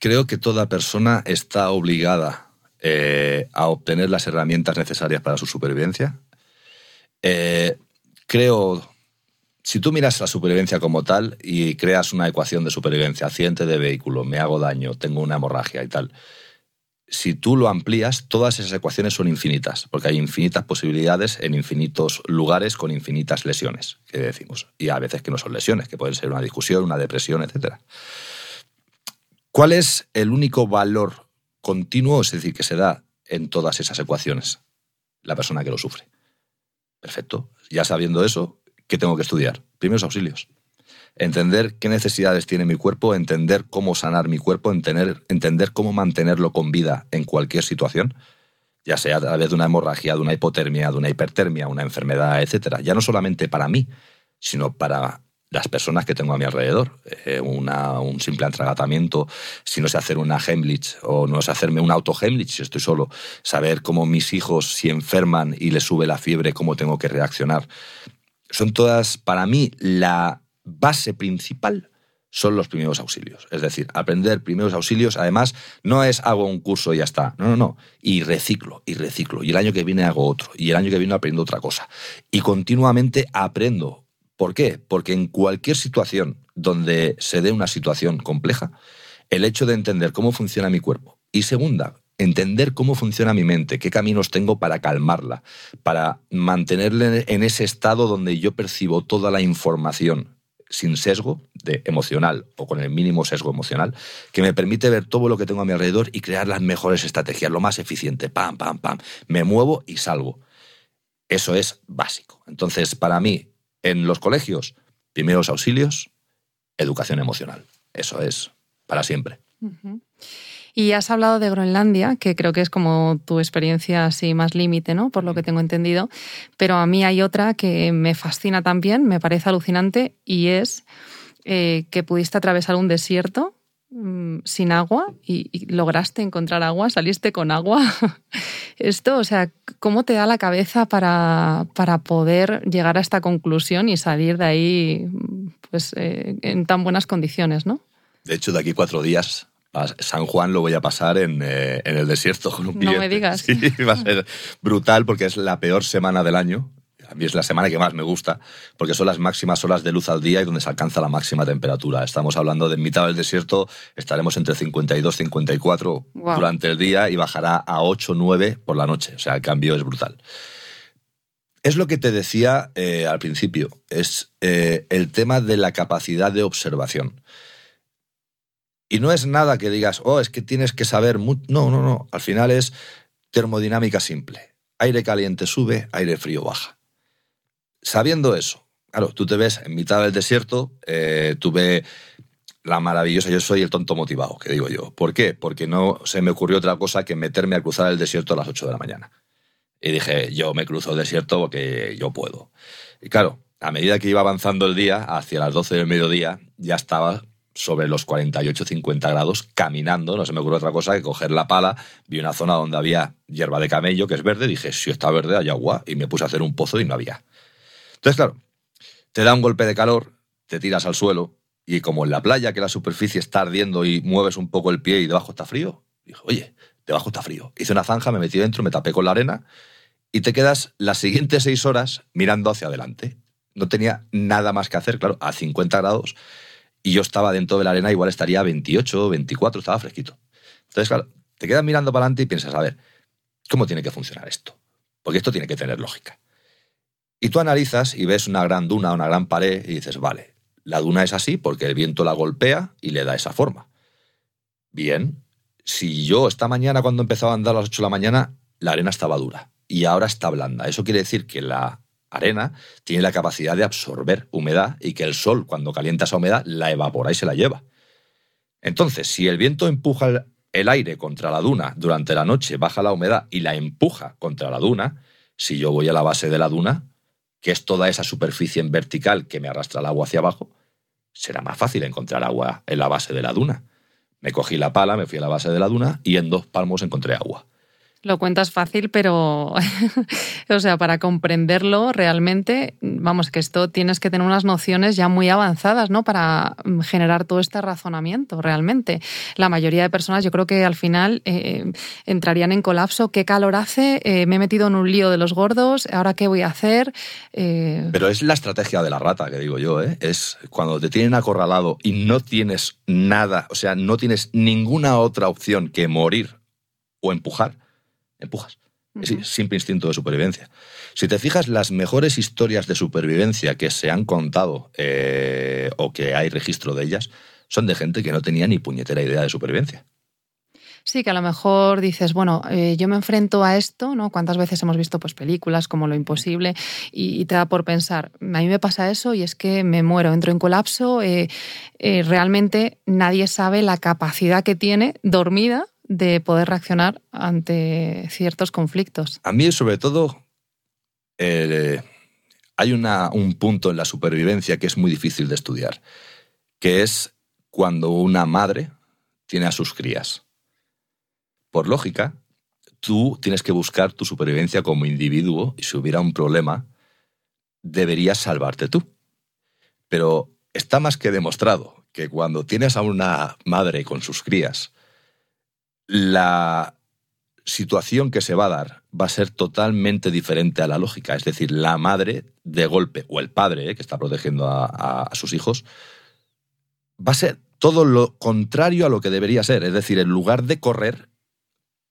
Creo que toda persona está obligada eh, a obtener las herramientas necesarias para su supervivencia. Eh, creo, si tú miras la supervivencia como tal y creas una ecuación de supervivencia, accidente de vehículo, me hago daño, tengo una hemorragia y tal, si tú lo amplías, todas esas ecuaciones son infinitas, porque hay infinitas posibilidades en infinitos lugares con infinitas lesiones, que decimos. Y a veces que no son lesiones, que pueden ser una discusión, una depresión, etc. ¿Cuál es el único valor continuo, es decir, que se da en todas esas ecuaciones? La persona que lo sufre. Perfecto. Ya sabiendo eso, ¿qué tengo que estudiar? Primeros auxilios entender qué necesidades tiene mi cuerpo, entender cómo sanar mi cuerpo, entender, entender cómo mantenerlo con vida en cualquier situación, ya sea a través de una hemorragia, de una hipotermia, de una hipertermia, una enfermedad, etc. Ya no solamente para mí, sino para las personas que tengo a mi alrededor. Eh, un simple atragatamiento, si no sé hacer una Heimlich o no sé hacerme un auto Heimlich si estoy solo, saber cómo mis hijos, si enferman y les sube la fiebre, cómo tengo que reaccionar. Son todas, para mí, la base principal son los primeros auxilios. Es decir, aprender primeros auxilios, además, no es hago un curso y ya está. No, no, no. Y reciclo, y reciclo. Y el año que viene hago otro. Y el año que viene aprendo otra cosa. Y continuamente aprendo. ¿Por qué? Porque en cualquier situación donde se dé una situación compleja, el hecho de entender cómo funciona mi cuerpo y segunda, entender cómo funciona mi mente, qué caminos tengo para calmarla, para mantenerle en ese estado donde yo percibo toda la información sin sesgo de emocional o con el mínimo sesgo emocional, que me permite ver todo lo que tengo a mi alrededor y crear las mejores estrategias, lo más eficiente, pam, pam, pam, me muevo y salgo. Eso es básico. Entonces, para mí, en los colegios, primeros auxilios, educación emocional. Eso es para siempre. Y has hablado de Groenlandia, que creo que es como tu experiencia así más límite, ¿no? Por lo que tengo entendido. Pero a mí hay otra que me fascina también, me parece alucinante, y es eh, que pudiste atravesar un desierto mm, sin agua y, lograste encontrar agua, saliste con agua. (laughs) Esto, o sea, ¿cómo te da la cabeza para, para poder llegar a esta conclusión y salir de ahí pues, eh, en tan buenas condiciones, ¿no? De hecho, de aquí cuatro días San Juan lo voy a pasar en, eh, en el desierto con un No me digas. (laughs) Sí, va a ser brutal porque es la peor semana del año. A mí es la semana que más me gusta porque son las máximas horas de luz al día y donde se alcanza la máxima temperatura. Estamos hablando de mitad del desierto, estaremos entre 52 y 54 durante el día y bajará a 8 9 por la noche. O sea, el cambio es brutal. Es lo que te decía eh, al principio, es eh, el tema de la capacidad de observación. Y no es nada que digas, oh, es que tienes que saber. No, no, no. Al final es termodinámica simple. Aire caliente sube, aire frío baja. Sabiendo eso, claro, tú te ves en mitad del desierto, eh, tú ves la maravillosa, yo soy el tonto motivado, que digo yo. ¿Por qué? Porque no se me ocurrió otra cosa que meterme a cruzar el desierto a las 8 de la mañana. Y dije, yo me cruzo el desierto porque yo puedo. Y claro, a medida que iba avanzando el día, hacia las 12 del mediodía, ya estaba sobre los 48-50 grados caminando. No se me ocurrió otra cosa que coger la pala. Vi una zona donde había hierba de camello, que es verde. Dije, si está verde, hay agua. Y me puse a hacer un pozo y no había. Entonces, claro, te da un golpe de calor, te tiras al suelo. Y como en la playa, que la superficie está ardiendo y mueves un poco el pie y debajo está frío, dije, oye, debajo está frío. Hice una zanja, me metí dentro, me tapé con la arena y te quedas las siguientes seis horas mirando hacia adelante. No tenía nada más que hacer, claro, a 50 grados y yo estaba dentro de la arena, igual estaría a 28, 24, estaba fresquito. Entonces, claro, te quedas mirando para adelante y piensas, a ver, ¿cómo tiene que funcionar esto? Porque esto tiene que tener lógica. Y tú analizas y ves una gran duna, una gran pared y dices, vale, la duna es así porque el viento la golpea y le da esa forma. Bien, si yo esta mañana cuando empezaba a andar a las 8 de la mañana, la arena estaba dura y ahora está blanda. Eso quiere decir que la arena tiene la capacidad de absorber humedad y que el sol, cuando calienta esa humedad, la evapora y se la lleva. Entonces, si el viento empuja el aire contra la duna durante la noche, baja la humedad y la empuja contra la duna, si yo voy a la base de la duna, que es toda esa superficie en vertical que me arrastra el agua hacia abajo, será más fácil encontrar agua en la base de la duna. Me cogí la pala, me fui a la base de la duna y en dos palmos encontré agua. Lo cuentas fácil, pero, (laughs) o sea, para comprenderlo realmente, vamos, que esto tienes que tener unas nociones ya muy avanzadas, ¿no? Para mm, generar todo este razonamiento, realmente. La mayoría de personas, yo creo que al final eh, entrarían en colapso. ¿Qué calor hace? Eh, me he metido en un lío de los gordos, ¿ahora qué voy a hacer? Eh, pero es la estrategia de la rata, que digo yo, ¿eh? Es cuando te tienen acorralado y no tienes nada, o sea, no tienes ninguna otra opción que morir o empujar empujas. Es simple instinto de supervivencia. Si te fijas, las mejores historias de supervivencia que se han contado eh, o que hay registro de ellas son de gente que no tenía ni puñetera idea de supervivencia. Sí, que a lo mejor dices, bueno, eh, yo me enfrento a esto, ¿no? ¿Cuántas veces hemos visto pues, películas como Lo Imposible y, te da por pensar, a mí me pasa eso y es que me muero, entro en colapso, eh, realmente nadie sabe la capacidad que tiene dormida de poder reaccionar ante ciertos conflictos. A mí, sobre todo, eh, hay un punto en la supervivencia que es muy difícil de estudiar, que es cuando una madre tiene a sus crías. Por lógica, tú tienes que buscar tu supervivencia como individuo y si hubiera un problema, deberías salvarte tú. Pero está más que demostrado que cuando tienes a una madre con sus crías, la situación que se va a dar va a ser totalmente diferente a la lógica. Es decir, la madre de golpe, o el padre eh, que está protegiendo a, sus hijos, va a ser todo lo contrario a lo que debería ser. Es decir, en lugar de correr,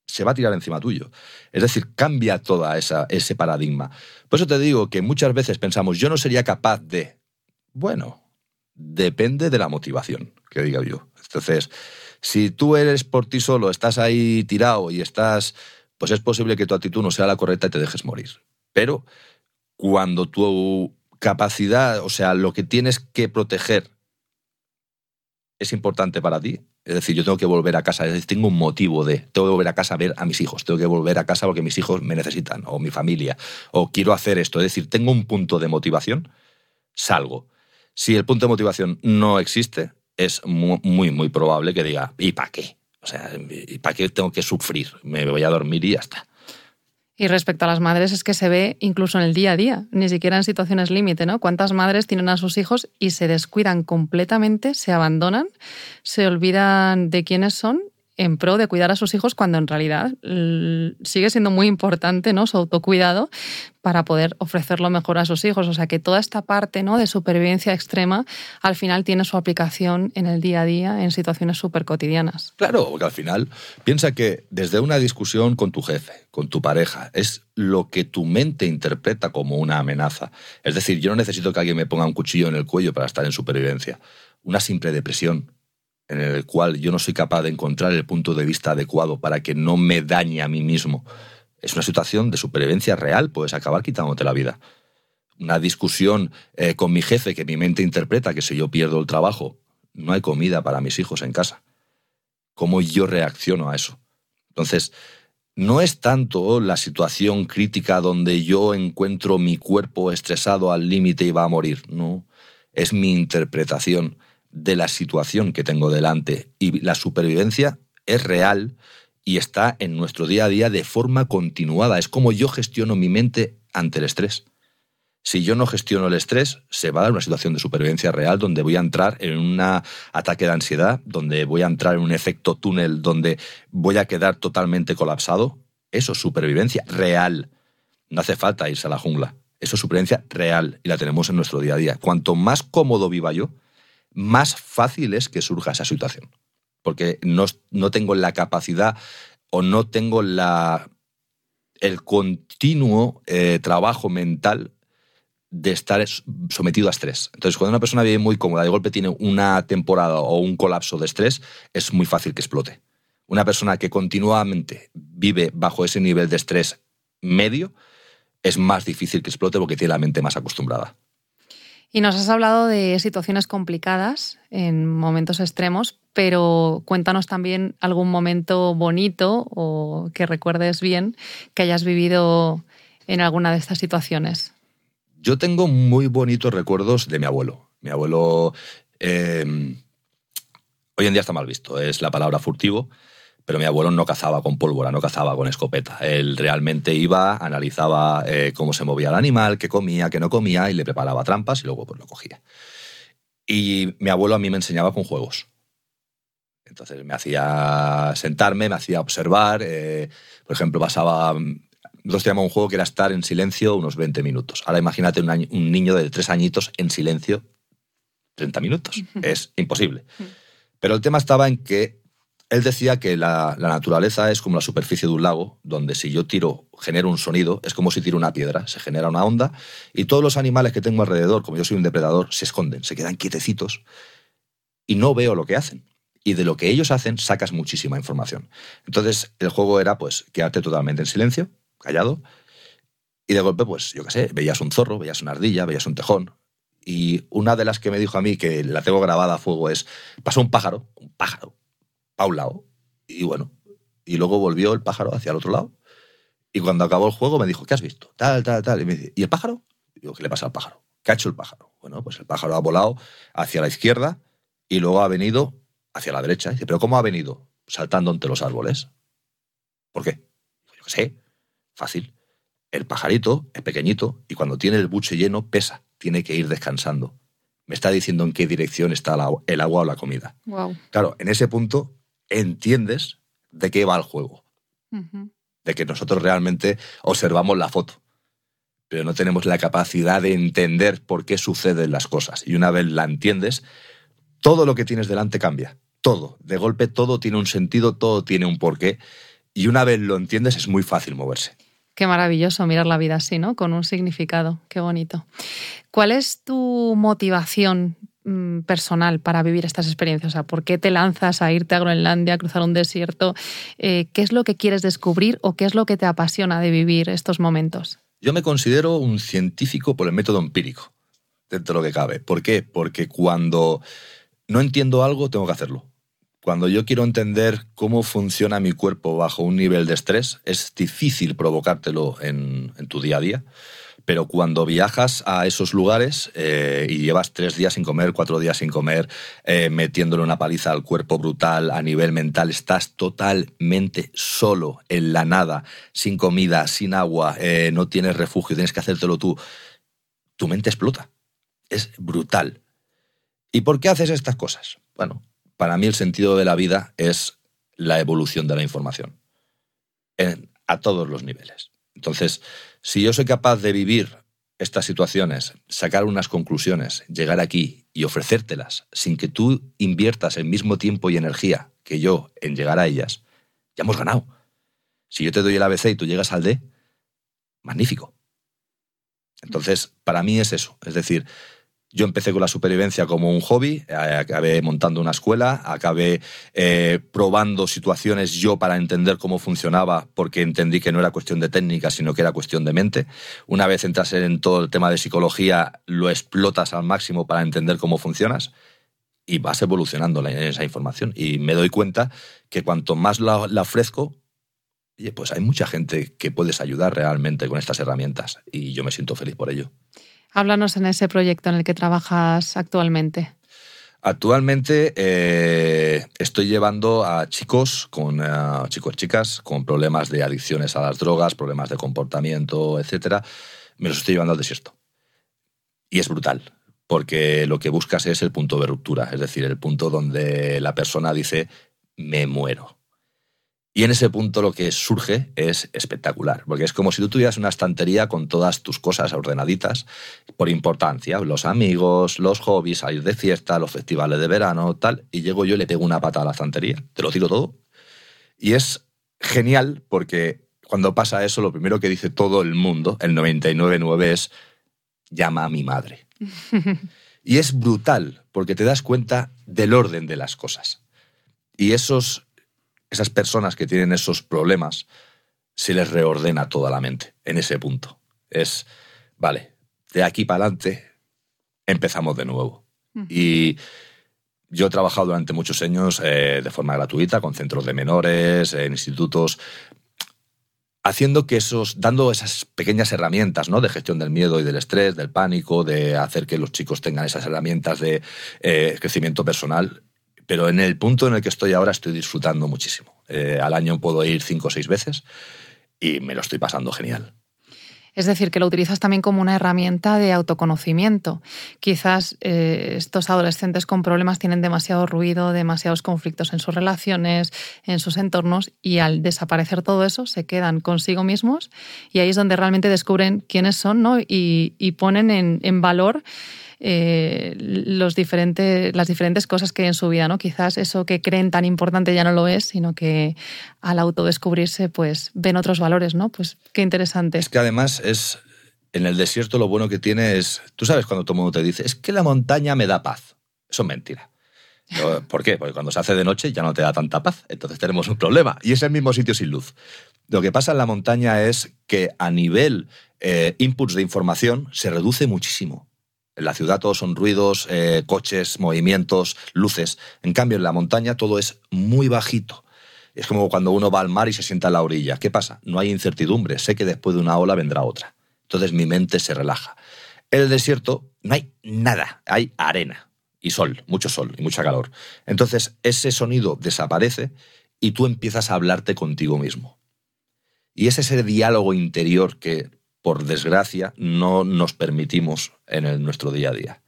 se va a tirar encima tuyo. Es decir, cambia todo ese paradigma. Por eso te digo que muchas veces pensamos, yo no sería capaz de... Bueno, depende de la motivación, que diga yo. Entonces, si tú eres por ti solo, estás ahí tirado y estás, pues es posible que tu actitud no sea la correcta y te dejes morir. Pero cuando tu capacidad, o sea, lo que tienes que proteger es importante para ti, es decir, yo tengo que volver a casa, es decir, tengo un motivo de, tengo que volver a casa a ver a mis hijos, tengo que volver a casa porque mis hijos me necesitan, o mi familia, o quiero hacer esto, es decir, tengo un punto de motivación, salgo. Si el punto de motivación no existe, es muy, muy, probable que diga, ¿y para qué? O sea, ¿y para qué tengo que sufrir? Me voy a dormir y ya está. Y respecto a las madres es que se ve incluso en el día a día, ni siquiera en situaciones límite, ¿no? ¿Cuántas madres tienen a sus hijos y se descuidan completamente, se abandonan, se olvidan de quiénes son en pro de cuidar a sus hijos cuando en realidad sigue siendo muy importante ¿no? su autocuidado para poder ofrecer lo mejor a sus hijos. O sea que toda esta parte ¿no? de supervivencia extrema al final tiene su aplicación en el día a día en situaciones súper cotidianas. Claro, porque al final piensa que desde una discusión con tu jefe, con tu pareja, es lo que tu mente interpreta como una amenaza. Es decir, yo no necesito que alguien me ponga un cuchillo en el cuello para estar en supervivencia. Una simple depresión, en el cual yo no soy capaz de encontrar el punto de vista adecuado para que no me dañe a mí mismo. Es una situación de supervivencia real, puedes acabar quitándote la vida. Una discusión eh, con mi jefe que mi mente interpreta que si yo pierdo el trabajo, no hay comida para mis hijos en casa. ¿Cómo yo reacciono a eso? Entonces, no es tanto la situación crítica donde yo encuentro mi cuerpo estresado al límite y va a morir, no. Es mi interpretación de la situación que tengo delante. Y la supervivencia es real y está en nuestro día a día de forma continuada. Es como yo gestiono mi mente ante el estrés. Si yo no gestiono el estrés, se va a dar una situación de supervivencia real donde voy a entrar en un ataque de ansiedad, donde voy a entrar en un efecto túnel, donde voy a quedar totalmente colapsado. Eso es supervivencia real. No hace falta irse a la jungla. Eso es supervivencia real y la tenemos en nuestro día a día. Cuanto más cómodo viva yo, más fácil es que surja esa situación. Porque no, no tengo la capacidad o no tengo la, el continuo eh, trabajo mental de estar sometido a estrés. Entonces, cuando una persona vive muy cómoda, de golpe tiene una temporada o un colapso de estrés, es muy fácil que explote. Una persona que continuamente vive bajo ese nivel de estrés medio, es más difícil que explote porque tiene la mente más acostumbrada. Y nos has hablado de situaciones complicadas en momentos extremos, pero cuéntanos también algún momento bonito o que recuerdes bien que hayas vivido en alguna de estas situaciones. Yo tengo muy bonitos recuerdos de mi abuelo. Mi abuelo em, hoy en día está mal visto, es la palabra furtivo, pero mi abuelo no cazaba con pólvora, no cazaba con escopeta. Él realmente iba, analizaba eh, cómo se movía el animal, qué comía, qué no comía y le preparaba trampas y luego pues lo cogía. Y mi abuelo a mí me enseñaba con juegos. Entonces me hacía sentarme, me hacía observar. Eh, por ejemplo, pasaba nosotros teníamos un juego que era estar en silencio unos 20 minutos. Ahora imagínate un, niño de tres añitos en silencio 30 minutos. Es imposible. Pero el tema estaba en que él decía que la, naturaleza es como la superficie de un lago, donde si yo tiro, genero un sonido, es como si tiro una piedra, se genera una onda, y todos los animales que tengo alrededor, como yo soy un depredador, se esconden, se quedan quietecitos, y no veo lo que hacen. Y de lo que ellos hacen sacas muchísima información. Entonces el juego era pues quedarte totalmente en silencio, callado, y de golpe, pues, yo qué sé, veías un zorro, veías una ardilla, veías un tejón. Y una de las que me dijo a mí, que la tengo grabada a fuego, es, pasó un pájaro, un pájaro, a un lado, y bueno, y luego volvió el pájaro hacia el otro lado. Y cuando acabó el juego me dijo, ¿qué has visto? Tal, tal, tal. Y me dice, ¿y el pájaro? digo, ¿qué le pasa al pájaro? ¿Qué ha hecho el pájaro? Bueno, pues el pájaro ha volado hacia la izquierda y luego ha venido hacia la derecha. Y dice, ¿pero cómo ha venido? Saltando entre los árboles. ¿Por qué? Yo qué sé. Fácil. El pajarito es pequeñito y cuando tiene el buche lleno pesa, tiene que ir descansando. Me está diciendo en qué dirección está el agua o la comida. Claro, en ese punto entiendes de qué va el juego. De que nosotros realmente observamos la foto, pero no tenemos la capacidad de entender por qué suceden las cosas. Y una vez la entiendes, todo lo que tienes delante cambia. Todo. De golpe todo tiene un sentido, todo tiene un porqué. Y una vez lo entiendes es muy fácil moverse. Qué maravilloso mirar la vida así, ¿no? Con un significado. Qué bonito. ¿Cuál es tu motivación personal para vivir estas experiencias? O sea, ¿por qué te lanzas a irte a Groenlandia, a cruzar un desierto? Eh, ¿Qué es lo que quieres descubrir o qué es lo que te apasiona de vivir estos momentos? Yo me considero un científico por el método empírico, dentro de lo que cabe. ¿Por qué? Porque cuando no entiendo algo, tengo que hacerlo. Cuando yo quiero entender cómo funciona mi cuerpo bajo un nivel de estrés, es difícil provocártelo en, tu día a día. Pero cuando viajas a esos lugares eh, y llevas tres días sin comer, cuatro días sin comer, eh, metiéndole una paliza al cuerpo brutal a nivel mental, estás totalmente solo en la nada, sin comida, sin agua, eh, no tienes refugio, tienes que hacértelo tú. Tu mente explota. Es brutal. ¿Y por qué haces estas cosas? Bueno, para mí el sentido de la vida es la evolución de la información a todos los niveles. Entonces, si yo soy capaz de vivir estas situaciones, sacar unas conclusiones, llegar aquí y ofrecértelas sin que tú inviertas el mismo tiempo y energía que yo en llegar a ellas, ya hemos ganado. Si yo te doy el ABC y tú llegas al D, magnífico. Entonces, para mí es eso. Es decir, yo empecé con la supervivencia como un hobby, eh, acabé montando una escuela, acabé eh, probando situaciones yo para entender cómo funcionaba, porque entendí que no era cuestión de técnica, sino que era cuestión de mente. Una vez entras en todo el tema de psicología, lo explotas al máximo para entender cómo funcionas y vas evolucionando esa información. Y me doy cuenta que cuanto más la, ofrezco, oye, pues hay mucha gente que puedes ayudar realmente con estas herramientas y yo me siento feliz por ello. Háblanos en ese proyecto en el que trabajas actualmente. Actualmente eh, estoy llevando a chicos con eh, chicos chicas con problemas de adicciones a las drogas, problemas de comportamiento, etcétera. Me los estoy llevando al desierto. Y es brutal, porque lo que buscas es el punto de ruptura, es decir, el punto donde la persona dice me muero. Y en ese punto lo que surge es espectacular, porque es como si tú tuvieras una estantería con todas tus cosas ordenaditas por importancia, los amigos, los hobbies, salir de fiesta, los festivales de verano, tal, y llego yo y le pego una pata a la estantería, te lo tiro todo. Y es genial porque cuando pasa eso, lo primero que dice todo el mundo, el 99.9 es llama a mi madre. (laughs) y es brutal porque te das cuenta del orden de las cosas. Y esos esas personas que tienen esos problemas, se les reordena toda la mente en ese punto. Es, vale, de aquí para adelante empezamos de nuevo. Y yo he trabajado durante muchos años eh, de forma gratuita con centros de menores, en institutos, haciendo que esos, dando esas pequeñas herramientas ¿no? de gestión del miedo y del estrés, del pánico, de hacer que los chicos tengan esas herramientas de eh, crecimiento personal, pero en el punto en el que estoy ahora estoy disfrutando muchísimo. Eh, al año puedo ir cinco o seis veces y me lo estoy pasando genial. Es decir, que lo utilizas también como una herramienta de autoconocimiento. Quizás eh, estos adolescentes con problemas tienen demasiado ruido, demasiados conflictos en sus relaciones, en sus entornos, y al desaparecer todo eso se quedan consigo mismos y ahí es donde realmente descubren quiénes son ¿no? y, ponen en, en valor eh, los diferentes, las diferentes cosas que hay en su vida, ¿no? Quizás eso que creen tan importante ya no lo es, sino que al autodescubrirse, pues ven otros valores, ¿no? Pues qué interesante. Es que además es, en el desierto lo bueno que tiene es, tú sabes cuando todo el mundo te dice, es que la montaña me da paz. Eso es mentira. ¿Por qué? Porque cuando se hace de noche ya no te da tanta paz. Entonces tenemos un problema. Y es el mismo sitio sin luz. Lo que pasa en la montaña es que a nivel eh, inputs de información se reduce muchísimo. En la ciudad todos son ruidos, eh, coches, movimientos, luces. En cambio, en la montaña todo es muy bajito. Es como cuando uno va al mar y se sienta en la orilla. ¿Qué pasa? No hay incertidumbre. Sé que después de una ola vendrá otra. Entonces mi mente se relaja. En el desierto no hay nada. Hay arena y sol, mucho sol y mucha calor. Entonces ese sonido desaparece y tú empiezas a hablarte contigo mismo. Y es ese diálogo interior que por desgracia, no nos permitimos en nuestro día a día.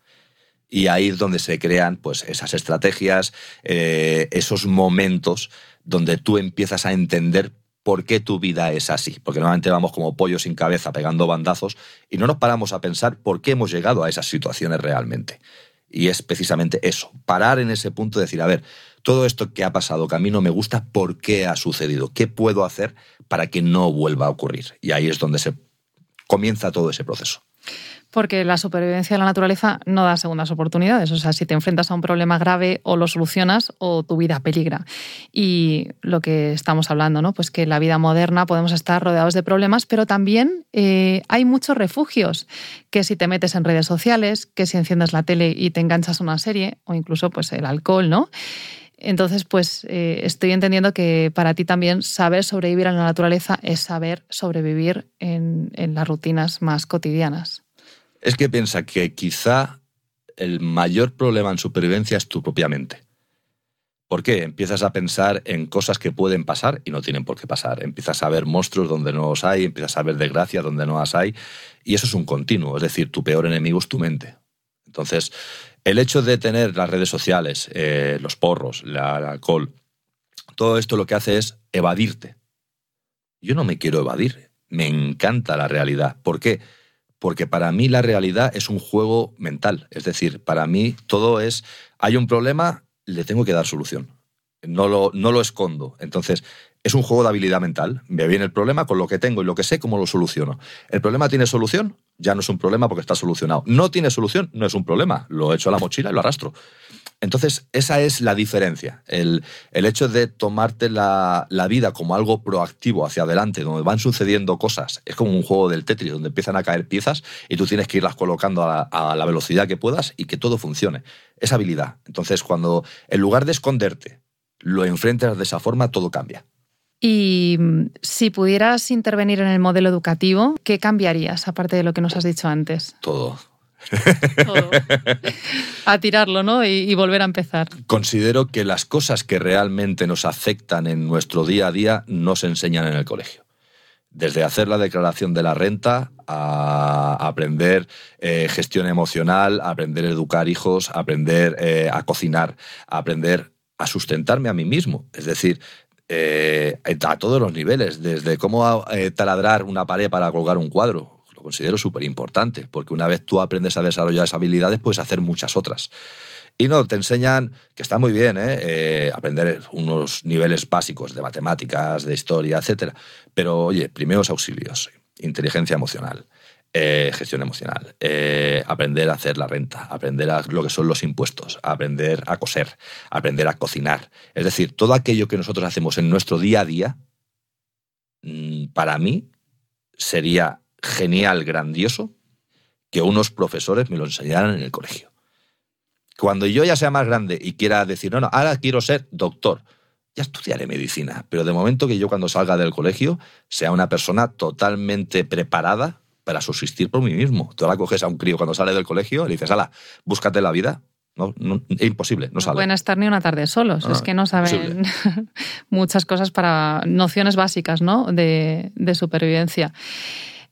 Y ahí es donde se crean pues, esas estrategias, eh, esos momentos donde tú empiezas a entender por qué tu vida es así. Porque normalmente vamos como pollos sin cabeza pegando bandazos y no nos paramos a pensar por qué hemos llegado a esas situaciones realmente. Y es precisamente eso, parar en ese punto y decir, a ver, todo esto que ha pasado, que a mí no me gusta, ¿por qué ha sucedido? ¿Qué puedo hacer para que no vuelva a ocurrir? Y ahí es donde se comienza todo ese proceso. Porque la supervivencia de la naturaleza no da segundas oportunidades. O sea, si te enfrentas a un problema grave o lo solucionas o tu vida peligra. Y lo que estamos hablando, ¿no? Pues que en la vida moderna podemos estar rodeados de problemas, pero también eh, hay muchos refugios. Que si te metes en redes sociales, que si enciendes la tele y te enganchas a una serie, o incluso pues el alcohol, ¿no? Entonces, pues eh, estoy entendiendo que para ti también saber sobrevivir en la naturaleza es saber sobrevivir en, las rutinas más cotidianas. Es que piensa que quizá el mayor problema en supervivencia es tu propia mente. ¿Por qué? Empiezas a pensar en cosas que pueden pasar y no tienen por qué pasar. Empiezas a ver monstruos donde no los hay, empiezas a ver desgracias donde no las hay. Y eso es un continuo. Es decir, tu peor enemigo es tu mente. Entonces, el hecho de tener las redes sociales, eh, los porros, el alcohol, todo esto lo que hace es evadirte. Yo no me quiero evadir, me encanta la realidad. ¿Por qué? Porque para mí la realidad es un juego mental. Es decir, para mí todo es, hay un problema, le tengo que dar solución. No lo, no lo escondo. Entonces, es un juego de habilidad mental. Me viene el problema con lo que tengo y lo que sé, cómo lo soluciono. ¿El problema tiene solución? Ya no es un problema porque está solucionado. No tiene solución, no es un problema. Lo echo a la mochila y lo arrastro. Entonces, esa es la diferencia. El, hecho de tomarte la, vida como algo proactivo hacia adelante, donde van sucediendo cosas, es como un juego del Tetris, donde empiezan a caer piezas y tú tienes que irlas colocando la, a la velocidad que puedas y que todo funcione. Es habilidad. Entonces, cuando en lugar de esconderte, lo enfrentas de esa forma, todo cambia. Y mm, si pudieras intervenir en el modelo educativo, ¿qué cambiarías, aparte de lo que nos has dicho antes? Todo. Todo. A tirarlo, ¿no? Y, volver a empezar. Considero que las cosas que realmente nos afectan en nuestro día a día no se enseñan en el colegio. Desde hacer la declaración de la renta a aprender eh, gestión emocional, a aprender a educar hijos, a aprender eh, a cocinar, a aprender a sustentarme a mí mismo. Es decir, eh, a todos los niveles, desde cómo eh, taladrar una pared para colgar un cuadro. Lo considero súper importante, porque una vez tú aprendes a desarrollar esas habilidades, puedes hacer muchas otras. Y no, te enseñan, que está muy bien, ¿eh? aprender unos niveles básicos de matemáticas, de historia, etc. Pero, oye, primeros auxilios, inteligencia emocional, eh, gestión emocional, eh, aprender a hacer la renta, aprender a lo que son los impuestos, aprender a coser, aprender a cocinar. Es decir, todo aquello que nosotros hacemos en nuestro día a día, mm, para mí sería genial, grandioso, que unos profesores me lo enseñaran en el colegio. Cuando yo ya sea más grande y quiera decir, no, no, ahora quiero ser doctor, ya estudiaré medicina, pero de momento que yo cuando salga del colegio sea una persona totalmente preparada para subsistir por mí mismo. Tú ahora coges a un crío cuando sale del colegio y le dices, ala, búscate la vida. No, es imposible, no, sale. pueden estar ni una tarde solos, es que no saben (laughs) muchas cosas para nociones básicas ¿no? de, supervivencia.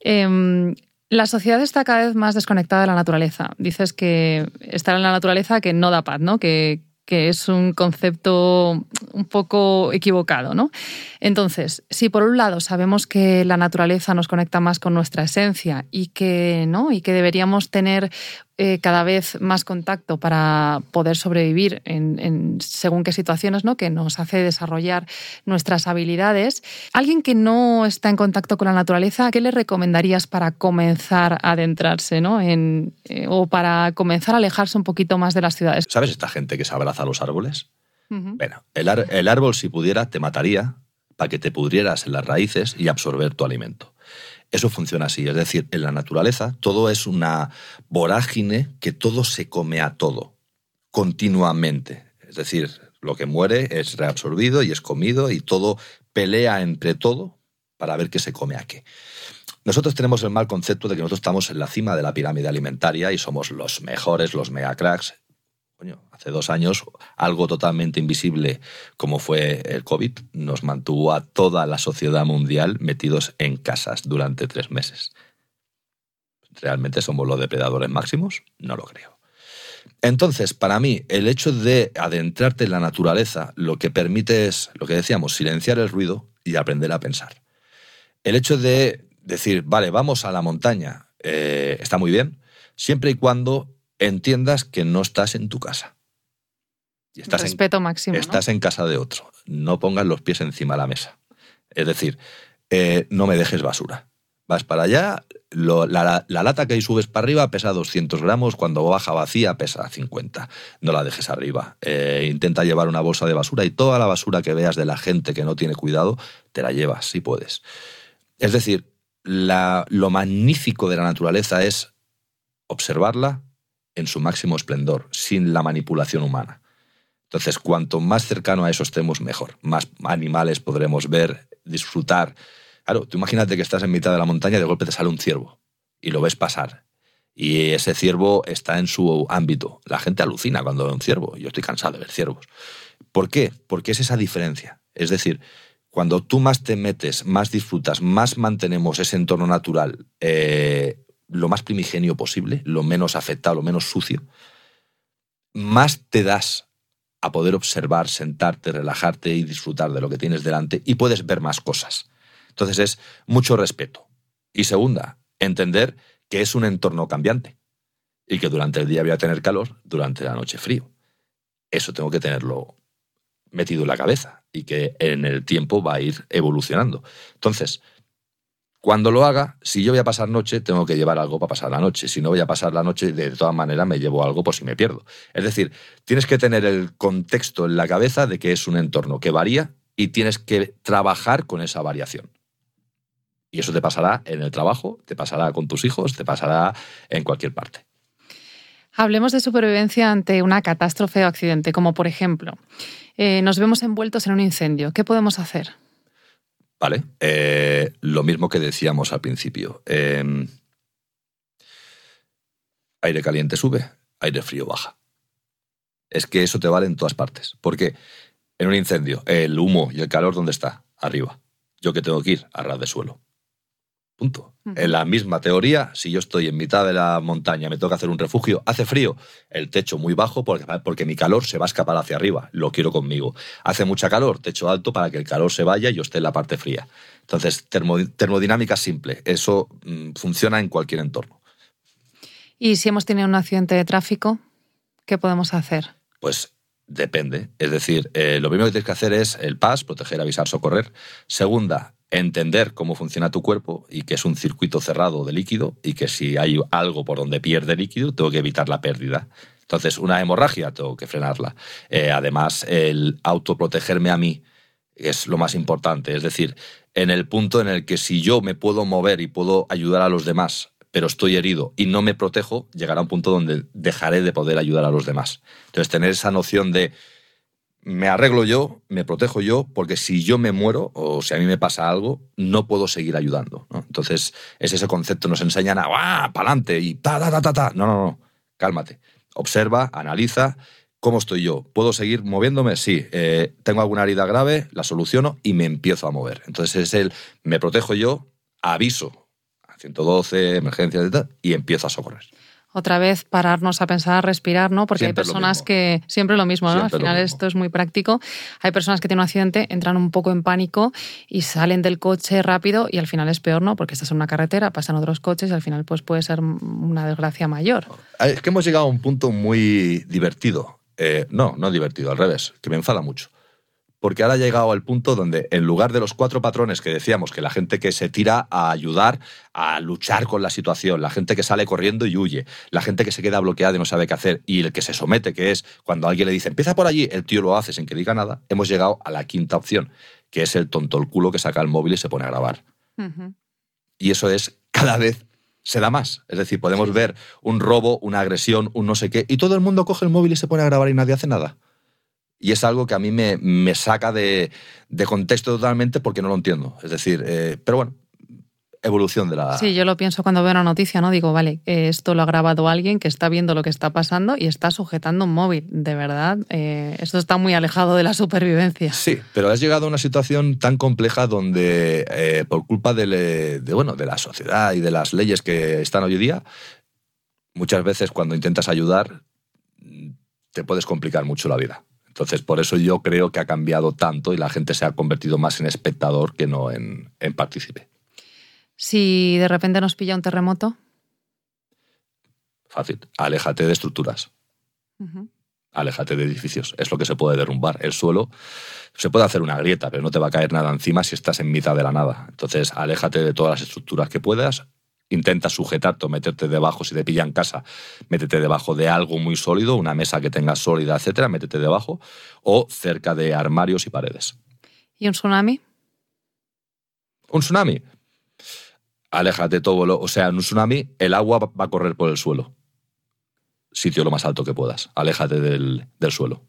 Em, la sociedad está cada vez más desconectada de la naturaleza. Dices que estar en la naturaleza que no da paz, ¿no? Que, que es un concepto un poco equivocado, ¿no? Entonces, si por un lado sabemos que la naturaleza nos conecta más con nuestra esencia y que, ¿no? y que deberíamos tener eh, cada vez más contacto para poder sobrevivir en, según qué situaciones, ¿no? que nos hace desarrollar nuestras habilidades. Alguien que no está en contacto con la naturaleza, ¿qué le recomendarías para comenzar a adentrarse ¿no? en, eh, o para comenzar a alejarse un poquito más de las ciudades? ¿Sabes esta gente que se abraza a los árboles? Bueno, el árbol si pudiera te mataría para que te pudrieras en las raíces y absorber tu alimento. Eso funciona así, es decir, en la naturaleza todo es una vorágine que todo se come a todo, continuamente. Es decir, lo que muere es reabsorbido y es comido y todo pelea entre todo para ver qué se come a qué. Nosotros tenemos el mal concepto de que nosotros estamos en la cima de la pirámide alimentaria y somos los mejores, los mega cracks, hace dos años, algo totalmente invisible como fue el COVID nos mantuvo a toda la sociedad mundial metidos en casas durante tres meses. ¿Realmente somos los depredadores máximos? No lo creo. Entonces, para mí, el hecho de adentrarte en la naturaleza lo que permite es, lo que decíamos, silenciar el ruido y aprender a pensar. El hecho de decir, vale, vamos a la montaña, eh, está muy bien, siempre y cuando entiendas que no estás en tu casa. Y estás Respeto en, máximo. Estás en casa de otro. No pongas los pies encima de la mesa. Es decir, eh, no me dejes basura. Vas para allá, la, lata que ahí subes para arriba pesa 200 gramos, cuando baja vacía pesa 50. No la dejes arriba. Eh, intenta llevar una bolsa de basura y toda la basura que veas de la gente que no tiene cuidado, te la llevas, si puedes. Es decir, lo magnífico de la naturaleza es observarla, en su máximo esplendor, sin la manipulación humana. Entonces, cuanto más cercano a eso estemos, mejor. Más animales podremos ver, disfrutar. Claro, tú imagínate que estás en mitad de la montaña y de golpe te sale un ciervo y lo ves pasar. Y ese ciervo está en su ámbito. La gente alucina cuando ve un ciervo. Yo estoy cansado de ver ciervos. ¿Por qué? Porque es esa diferencia. Es decir, cuando tú más te metes, más disfrutas, más mantenemos ese entorno natural eh, lo más primigenio posible, lo menos afectado, lo menos sucio, más te das a poder observar, sentarte, relajarte y disfrutar de lo que tienes delante y puedes ver más cosas. Entonces es mucho respeto. Y segunda, entender que es un entorno cambiante y que durante el día voy a tener calor, durante la noche frío. Eso tengo que tenerlo metido en la cabeza y que en el tiempo va a ir evolucionando. Entonces, cuando lo haga, si yo voy a pasar noche, tengo que llevar algo para pasar la noche. Si no voy a pasar la noche, de todas maneras me llevo algo por si me pierdo. Es decir, tienes que tener el contexto en la cabeza de que es un entorno que varía y tienes que trabajar con esa variación. Y eso te pasará en el trabajo, te pasará con tus hijos, te pasará en cualquier parte. Hablemos de supervivencia ante una catástrofe o accidente, como por ejemplo, eh, nos vemos envueltos en un incendio. ¿Qué podemos hacer? ¿Vale? Eh, lo mismo que decíamos al principio. Em, aire caliente sube, aire frío baja. Es que eso te vale en todas partes. Porque en un incendio, el humo y el calor, ¿dónde está? Arriba. Yo que tengo que ir a ras de suelo. Punto. En la misma teoría, si yo estoy en mitad de la montaña, me toca hacer un refugio, hace frío, el techo muy bajo porque, porque mi calor se va a escapar hacia arriba, lo quiero conmigo. Hace mucha calor, techo alto para que el calor se vaya y yo esté en la parte fría. Entonces, termodinámica simple, eso mm, funciona en cualquier entorno. ¿Y si hemos tenido un accidente de tráfico, qué podemos hacer? Pues depende. Es decir, eh, lo primero que tienes que hacer es el PAS, proteger, avisar, socorrer. Segunda, entender cómo funciona tu cuerpo y que es un circuito cerrado de líquido y que si hay algo por donde pierde líquido, tengo que evitar la pérdida. Entonces, una hemorragia tengo que frenarla. Eh, además, el autoprotegerme a mí es lo más importante. Es decir, en el punto en el que si yo me puedo mover y puedo ayudar a los demás, pero estoy herido y no me protejo, llegará un punto donde dejaré de poder ayudar a los demás. Entonces, tener esa noción de me arreglo yo, me protejo yo, porque si yo me muero o si a mí me pasa algo, no puedo seguir ayudando. Entonces, es ese concepto, nos enseñan a, ¡ah, pa'lante! y ta, ta, ta, ta, ta. No, no, no, cálmate. Observa, analiza, ¿cómo estoy yo? ¿Puedo seguir moviéndome? Sí. Eh, ¿Tengo alguna herida grave? La soluciono y me empiezo a mover. Entonces, es el, me protejo yo, aviso a 112, emergencias y tal, y empiezo a socorrer otra vez pararnos a pensar, respirar, ¿no? Porque hay personas que siempre lo mismo, ¿no? Al final esto es muy práctico. Hay personas que tienen un accidente, entran un poco en pánico y salen del coche rápido y al final es peor, ¿no? Porque estás en una carretera, pasan otros coches y al final pues puede ser una desgracia mayor. Es que hemos llegado a un punto muy divertido. Eh, no, no divertido, al revés, que me enfada mucho porque ahora ha llegado al punto donde en lugar de los cuatro patrones que decíamos, que la gente que se tira a ayudar, a luchar con la situación, la gente que sale corriendo y huye, la gente que se queda bloqueada y no sabe qué hacer, y el que se somete, que es cuando alguien le dice, empieza por allí, el tío lo hace sin que diga nada, hemos llegado a la quinta opción, que es el tonto el culo que saca el móvil y se pone a grabar. Y eso es cada vez se da más. Es decir, podemos ver un robo, una agresión, un no sé qué, y todo el mundo coge el móvil y se pone a grabar y nadie hace nada. Y es algo que a mí me, me saca de, de, contexto totalmente porque no lo entiendo. Es decir, eh, pero bueno, evolución de la... Sí, yo lo pienso cuando veo una noticia, ¿no? Digo, vale, esto lo ha grabado alguien que está viendo lo que está pasando y está sujetando un móvil. De verdad, eh, esto está muy alejado de la supervivencia. Sí, pero has llegado a una situación tan compleja donde, eh, por culpa de, de, bueno, de la sociedad y de las leyes que están hoy día, muchas veces cuando intentas ayudar, te puedes complicar mucho la vida. Entonces, por eso yo creo que ha cambiado tanto y la gente se ha convertido más en espectador que no en, en partícipe. Si de repente nos pilla un terremoto. Fácil. Aléjate de estructuras. Aléjate de edificios. Es lo que se puede derrumbar. El suelo se puede hacer una grieta, pero no te va a caer nada encima si estás en mitad de la nada. Entonces, aléjate de todas las estructuras que puedas intenta sujetarte o meterte debajo, si te pilla en casa, métete debajo de algo muy sólido, una mesa que tengas sólida, etcétera, métete debajo, o cerca de armarios y paredes. ¿Y un tsunami? ¿Un tsunami? Aléjate todo lo. O sea, en un tsunami el agua va a correr por el suelo. Sitio lo más alto que puedas. Aléjate del, del suelo.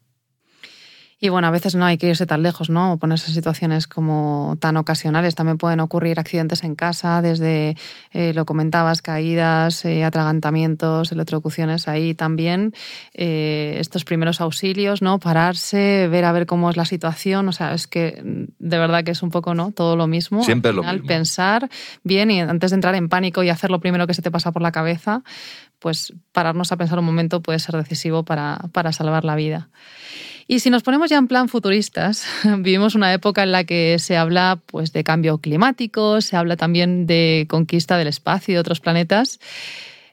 Y bueno, a veces no hay que irse tan lejos, ¿no? O ponerse en situaciones como tan ocasionales. También pueden ocurrir accidentes en casa, desde, eh, lo comentabas, caídas, eh, atragantamientos, electrocuciones ahí también. Eh, estos primeros auxilios, ¿no? Pararse, ver a ver cómo es la situación. O sea, es que de verdad que es un poco, ¿no? Todo lo mismo. Siempre lo mismo. Pensar bien y antes de entrar en pánico y hacer lo primero que se te pasa por la cabeza, pues pararnos a pensar un momento puede ser decisivo para, para salvar la vida. Y si nos ponemos ya en plan futuristas, (laughs) vivimos una época en la que se habla pues, de cambio climático, se habla también de conquista del espacio y de otros planetas.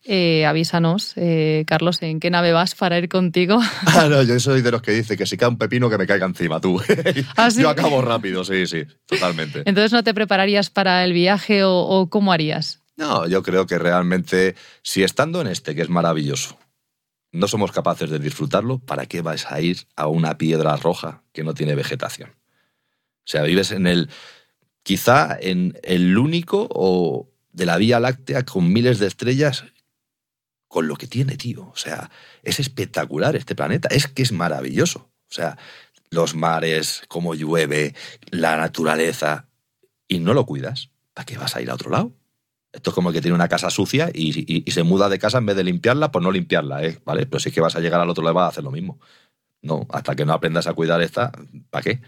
Eh, avísanos, eh, Carlos, ¿en qué nave vas para ir contigo? (laughs) Ah, no, yo soy de los que dice que si cae un pepino que me caiga encima tú. (laughs) ¿Ah, yo acabo rápido, sí, sí, totalmente. Entonces, ¿no te prepararías para el viaje o, o cómo harías? No, yo creo que realmente, si estando en este, que es maravilloso, no somos capaces de disfrutarlo, ¿para qué vais a ir a una piedra roja que no tiene vegetación? O sea, vives en el, quizá en el único o de la Vía Láctea con miles de estrellas, con lo que tiene, tío. O sea, es espectacular este planeta, es que es maravilloso. O sea, los mares, cómo llueve, la naturaleza. y no lo cuidas, ¿para qué vas a ir a otro lado? Esto es como que tiene una casa sucia y, se muda de casa en vez de limpiarla, pues no limpiarla, ¿eh? ¿vale? Pero si es que vas a llegar al otro lado vas a hacer lo mismo. No, hasta que no aprendas a cuidar esta, ¿para qué?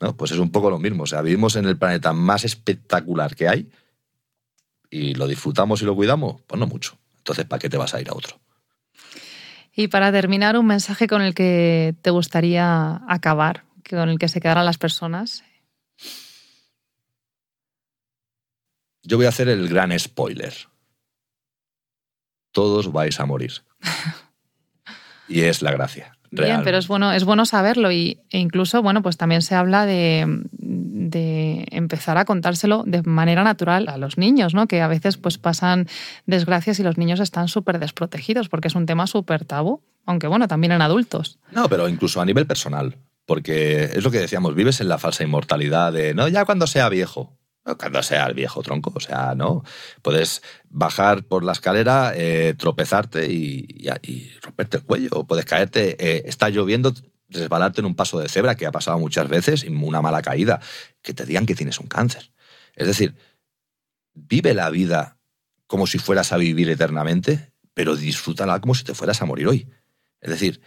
No, pues es un poco lo mismo. O sea, vivimos en el planeta más espectacular que hay y lo disfrutamos y lo cuidamos, pues no mucho. Entonces, ¿para qué te vas a ir a otro? Y para terminar, un mensaje con el que te gustaría acabar, con el que se quedaran las personas. Yo voy a hacer el gran spoiler. Todos vais a morir. (laughs) y es la gracia. Bien, pero es bueno, es bueno saberlo y, e incluso, bueno, pues también se habla de, de, empezar a contárselo de manera natural a los niños, ¿no? Que a veces pues pasan desgracias y los niños están súper desprotegidos porque es un tema súper tabú, aunque bueno, también en adultos. No, pero incluso a nivel personal, porque es lo que decíamos, vives en la falsa inmortalidad de, no, ya cuando sea viejo cuando sea el viejo tronco. O sea, no. Puedes bajar por la escalera, eh, tropezarte y, romperte el cuello. O puedes caerte, eh, está lloviendo, resbalarte en un paso de cebra, que ha pasado muchas veces, y una mala caída, que te digan que tienes un cáncer. Es decir, vive la vida como si fueras a vivir eternamente, pero disfrútala como si te fueras a morir hoy. Es decir,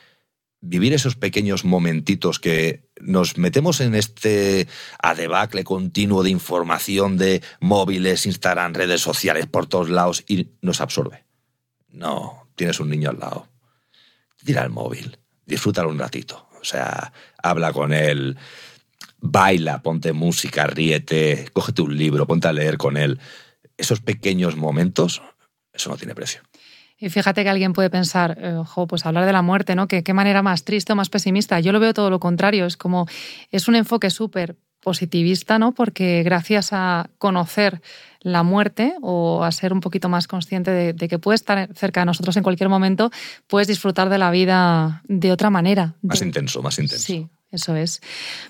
vivir esos pequeños momentitos que nos metemos en este adebacle continuo de información de móviles, Instagram, redes sociales por todos lados y nos absorbe. No, tienes un niño al lado. Tira el móvil, disfrútalo un ratito. O sea, habla con él, baila, ponte música, ríete, cógete un libro, ponte a leer con él. Esos pequeños momentos, eso no tiene precio. Y fíjate que alguien puede pensar, eh, ojo, pues hablar de la muerte, ¿no? ¿Qué, qué manera más triste o más pesimista. Yo lo veo todo lo contrario. Es como, es un enfoque súper positivista, ¿no? Porque gracias a conocer la muerte o a ser un poquito más consciente de, que puede estar cerca de nosotros en cualquier momento, puedes disfrutar de la vida de otra manera. Más intenso, más intenso. Sí, eso es.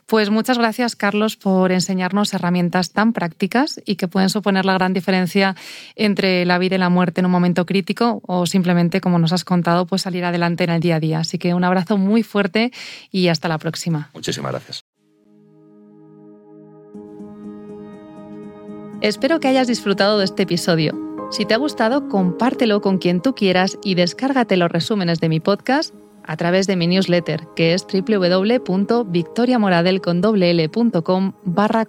Pues muchas gracias, Carlos, por enseñarnos herramientas tan prácticas y que pueden suponer la gran diferencia entre la vida y la muerte en un momento crítico o simplemente, como nos has contado, pues salir adelante en el día a día. Así que un abrazo muy fuerte y hasta la próxima. Muchísimas gracias. Espero que hayas disfrutado de este episodio. Si te ha gustado, compártelo con quien tú quieras y descárgate los resúmenes de mi podcast a través de mi newsletter, que es www.victoriamoradel.com barra.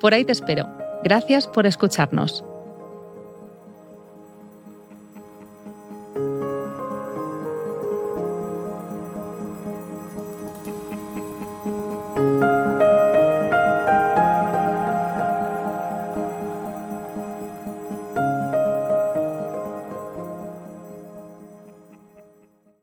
Por ahí te espero. Gracias por escucharnos.